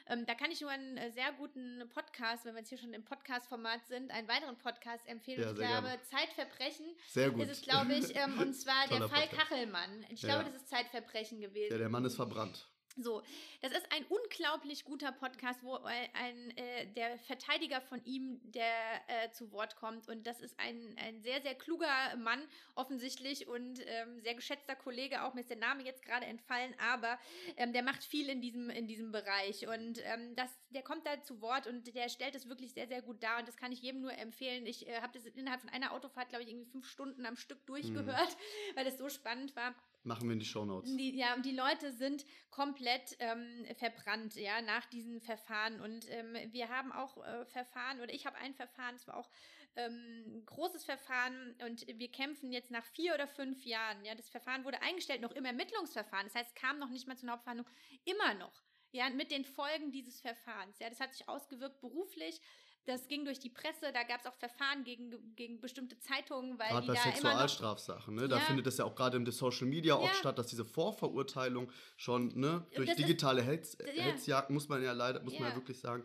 Ähm, da kann ich nur einen äh, sehr guten Podcast, wenn wir jetzt hier schon im Podcast-Format sind, einen weiteren Podcast empfehlen. Ja, ich glaube, gerne. Zeitverbrechen sehr gut. ist es, glaube ich, ähm, und <laughs> zwar der Fall Podcast. Kachelmann. Ich glaube, ja. das ist Zeitverbrechen gewesen. Ja, der Mann ist verbrannt. So, das ist ein unglaublich guter Podcast, wo ein, äh, der Verteidiger von ihm, der äh, zu Wort kommt. Und das ist ein, ein sehr, sehr kluger Mann, offensichtlich, und ähm, sehr geschätzter Kollege, auch mir ist der Name jetzt gerade entfallen, aber ähm, der macht viel in diesem, in diesem Bereich. Und ähm, das, der kommt da zu Wort und der stellt es wirklich sehr, sehr gut dar. Und das kann ich jedem nur empfehlen. Ich äh, habe das innerhalb von einer Autofahrt, glaube ich, irgendwie fünf Stunden am Stück durchgehört, mhm. weil es so spannend war. Machen wir in die Shownotes. Die, ja, und die Leute sind komplett ähm, verbrannt, ja, nach diesen Verfahren. Und ähm, wir haben auch äh, Verfahren, oder ich habe ein Verfahren, es war auch ähm, ein großes Verfahren und wir kämpfen jetzt nach vier oder fünf Jahren. Ja, das Verfahren wurde eingestellt, noch im Ermittlungsverfahren. Das heißt, es kam noch nicht mal zur Hauptverhandlung, immer noch. Ja, mit den Folgen dieses Verfahrens. Ja, das hat sich ausgewirkt beruflich. Das ging durch die Presse, da gab es auch Verfahren gegen, gegen bestimmte Zeitungen, weil gerade die bei da Sexualstrafsachen, ne? Da ja. findet es ja auch gerade im Social Media ja. oft statt, dass diese Vorverurteilung schon, ne, durch das digitale Hetz, ja. Hetzjagd, muss man ja leider, muss man ja wirklich sagen,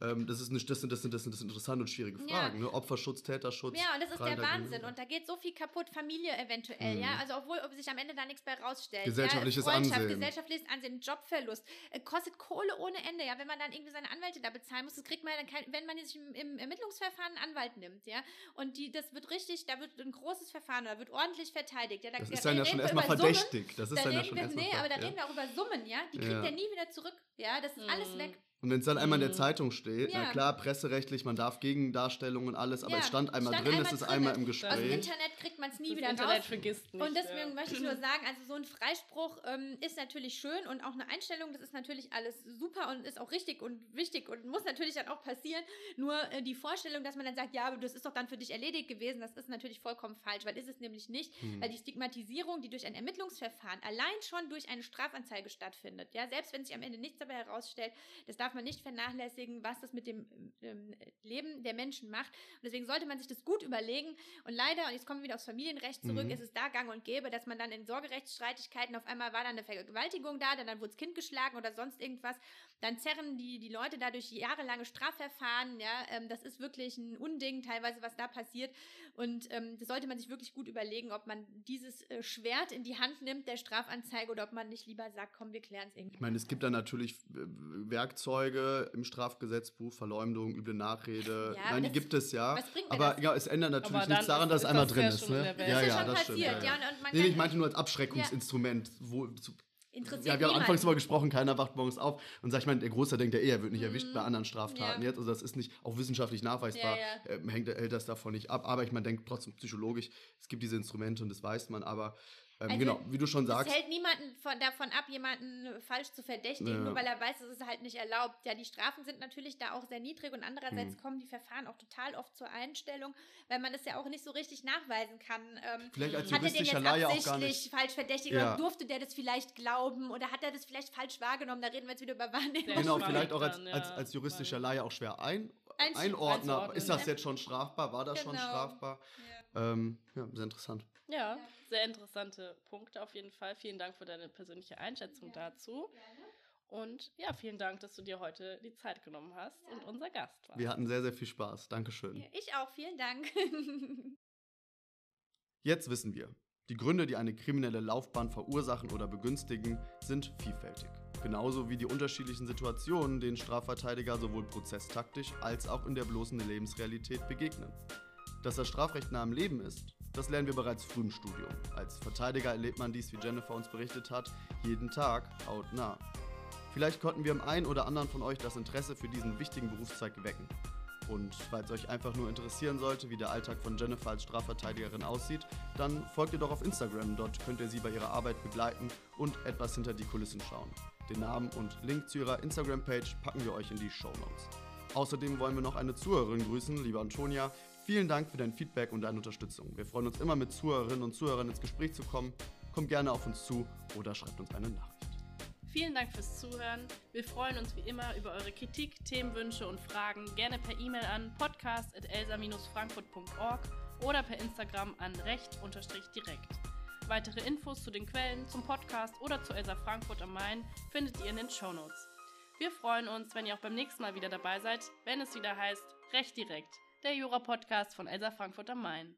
ähm, das, ist nicht, das, sind, das, sind, das, sind, das sind interessante und schwierige Fragen. Ja. Ne? Opferschutz, Täterschutz. Ja, und das ist der Wahnsinn. Und da geht so viel kaputt, Familie eventuell. Mhm. ja, Also, obwohl ob sich am Ende da nichts bei rausstellt. Gesellschaftliches ja, Ansehen. Gesellschaftliches Ansehen, Jobverlust. Äh, kostet Kohle ohne Ende. Ja, wenn man dann irgendwie seine Anwälte da bezahlen muss, das kriegt man dann kein, wenn man sich im, im, Ermittlungsverfahren einen Anwalt nimmt. ja. Und die, das wird richtig, da wird ein großes Verfahren, da wird ordentlich verteidigt. Ja, da, das ist dann ja schon erstmal verdächtig. Das ist da dann ja schon wir, Nee, aber da reden wir auch über Summen. ja. Die kriegt er nie wieder zurück. Ja, das ist mhm. alles weg. Und wenn es dann einmal in der mhm. Zeitung steht, ja. na klar, presserechtlich, man darf Gegendarstellungen und alles, aber ja, es stand einmal stand drin, einmal es ist drin. einmal im Gespräch. Aus dem Internet kriegt man es nie das wieder Internet raus. vergisst nicht. Und deswegen ja. möchte ich nur <laughs> sagen, also so ein Freispruch ähm, ist natürlich schön und auch eine Einstellung, das ist natürlich alles super und ist auch richtig und wichtig und muss natürlich dann auch passieren. Nur äh, die Vorstellung, dass man dann sagt, ja, aber das ist doch dann für dich erledigt gewesen, das ist natürlich vollkommen falsch, weil ist es nämlich nicht, hm. weil die Stigmatisierung, die durch ein Ermittlungsverfahren allein schon durch eine Strafanzeige stattfindet, ja, selbst wenn sich am Ende nichts dabei herausstellt, das darf man nicht vernachlässigen vernachlässigen, was das mit dem ähm, Leben der Menschen macht. Und deswegen sollte man sich das gut überlegen. Und leider, und jetzt kommen wir wieder aufs Familienrecht zurück, mhm. ist es da gang und gäbe, dass man dann in Sorgerechtsstreitigkeiten auf einmal war dann eine Vergewaltigung da, dann, dann wurde das Kind geschlagen oder sonst irgendwas. Dann zerren die, die Leute dadurch jahrelange Strafverfahren. Ja, ähm, das ist wirklich ein Unding, teilweise, was da passiert. Und ähm, das sollte man sich wirklich gut überlegen, ob man dieses äh, Schwert in die Hand nimmt, der Strafanzeige, oder ob man nicht lieber sagt, komm, wir klären es irgendwie. Ich meine, es gibt da natürlich äh, Werkzeuge im Strafgesetzbuch, Verleumdung, üble Nachrede. Ja, Nein, die gibt es ja. aber ja, es ändert natürlich nichts daran, dass es einmal drin ist. Ne? Ja, ja, das stimmt. Ja, ja. nee, ich meinte nur als Abschreckungsinstrument, wo, zu, Interessiert ja, wir haben anfangs darüber gesprochen, keiner wacht morgens auf und sagt, ich meine, der Großteil denkt ja eh, er wird nicht mhm. erwischt bei anderen Straftaten ja. jetzt. Also das ist nicht auch wissenschaftlich nachweisbar, ja, ja. Äh, hängt, hält das davon nicht ab. Aber ich meine, denkt trotzdem psychologisch, es gibt diese Instrumente und das weiß man, aber ähm, also, genau, wie du schon sagst. Es hält niemanden von, davon ab, jemanden falsch zu verdächtigen, ja. nur weil er weiß, dass es halt nicht erlaubt. Ja, die Strafen sind natürlich da auch sehr niedrig und andererseits mhm. kommen die Verfahren auch total oft zur Einstellung, weil man das ja auch nicht so richtig nachweisen kann. Ähm, vielleicht als juristischer Laie auch gar nicht. falsch verdächtigt ja. oder durfte der das vielleicht glauben oder hat er das vielleicht falsch wahrgenommen? Da reden wir jetzt wieder über Wahrnehmung. Genau, vielleicht auch als, als, als juristischer Laie auch schwer ein, einordnen. Ist das jetzt schon strafbar? War das genau. schon strafbar? Ja. Ähm, ja, sehr interessant. Ja, sehr interessante Punkte auf jeden Fall. Vielen Dank für deine persönliche Einschätzung ja. dazu. Gerne. Und ja, vielen Dank, dass du dir heute die Zeit genommen hast ja. und unser Gast warst. Wir hatten sehr, sehr viel Spaß. Dankeschön. Ja, ich auch, vielen Dank. <laughs> Jetzt wissen wir, die Gründe, die eine kriminelle Laufbahn verursachen oder begünstigen, sind vielfältig. Genauso wie die unterschiedlichen Situationen, denen Strafverteidiger sowohl prozesstaktisch als auch in der bloßen Lebensrealität begegnen. Dass das Strafrecht nah am Leben ist, das lernen wir bereits früh im Studium. Als Verteidiger erlebt man dies, wie Jennifer uns berichtet hat, jeden Tag hautnah. Vielleicht konnten wir im einen oder anderen von euch das Interesse für diesen wichtigen Berufszweig wecken. Und falls euch einfach nur interessieren sollte, wie der Alltag von Jennifer als Strafverteidigerin aussieht, dann folgt ihr doch auf Instagram. Dort könnt ihr sie bei ihrer Arbeit begleiten und etwas hinter die Kulissen schauen. Den Namen und Link zu ihrer Instagram-Page packen wir euch in die Show Notes. Außerdem wollen wir noch eine Zuhörerin grüßen, liebe Antonia. Vielen Dank für dein Feedback und deine Unterstützung. Wir freuen uns immer mit Zuhörerinnen und Zuhörern ins Gespräch zu kommen. Kommt gerne auf uns zu oder schreibt uns eine Nachricht. Vielen Dank fürs Zuhören. Wir freuen uns wie immer über eure Kritik, Themenwünsche und Fragen. Gerne per E-Mail an podcast.elsa-frankfurt.org oder per Instagram an recht-direkt. Weitere Infos zu den Quellen, zum Podcast oder zu Elsa Frankfurt am Main findet ihr in den Show Notes. Wir freuen uns, wenn ihr auch beim nächsten Mal wieder dabei seid, wenn es wieder heißt Recht direkt, der Jura-Podcast von Elsa Frankfurt am Main.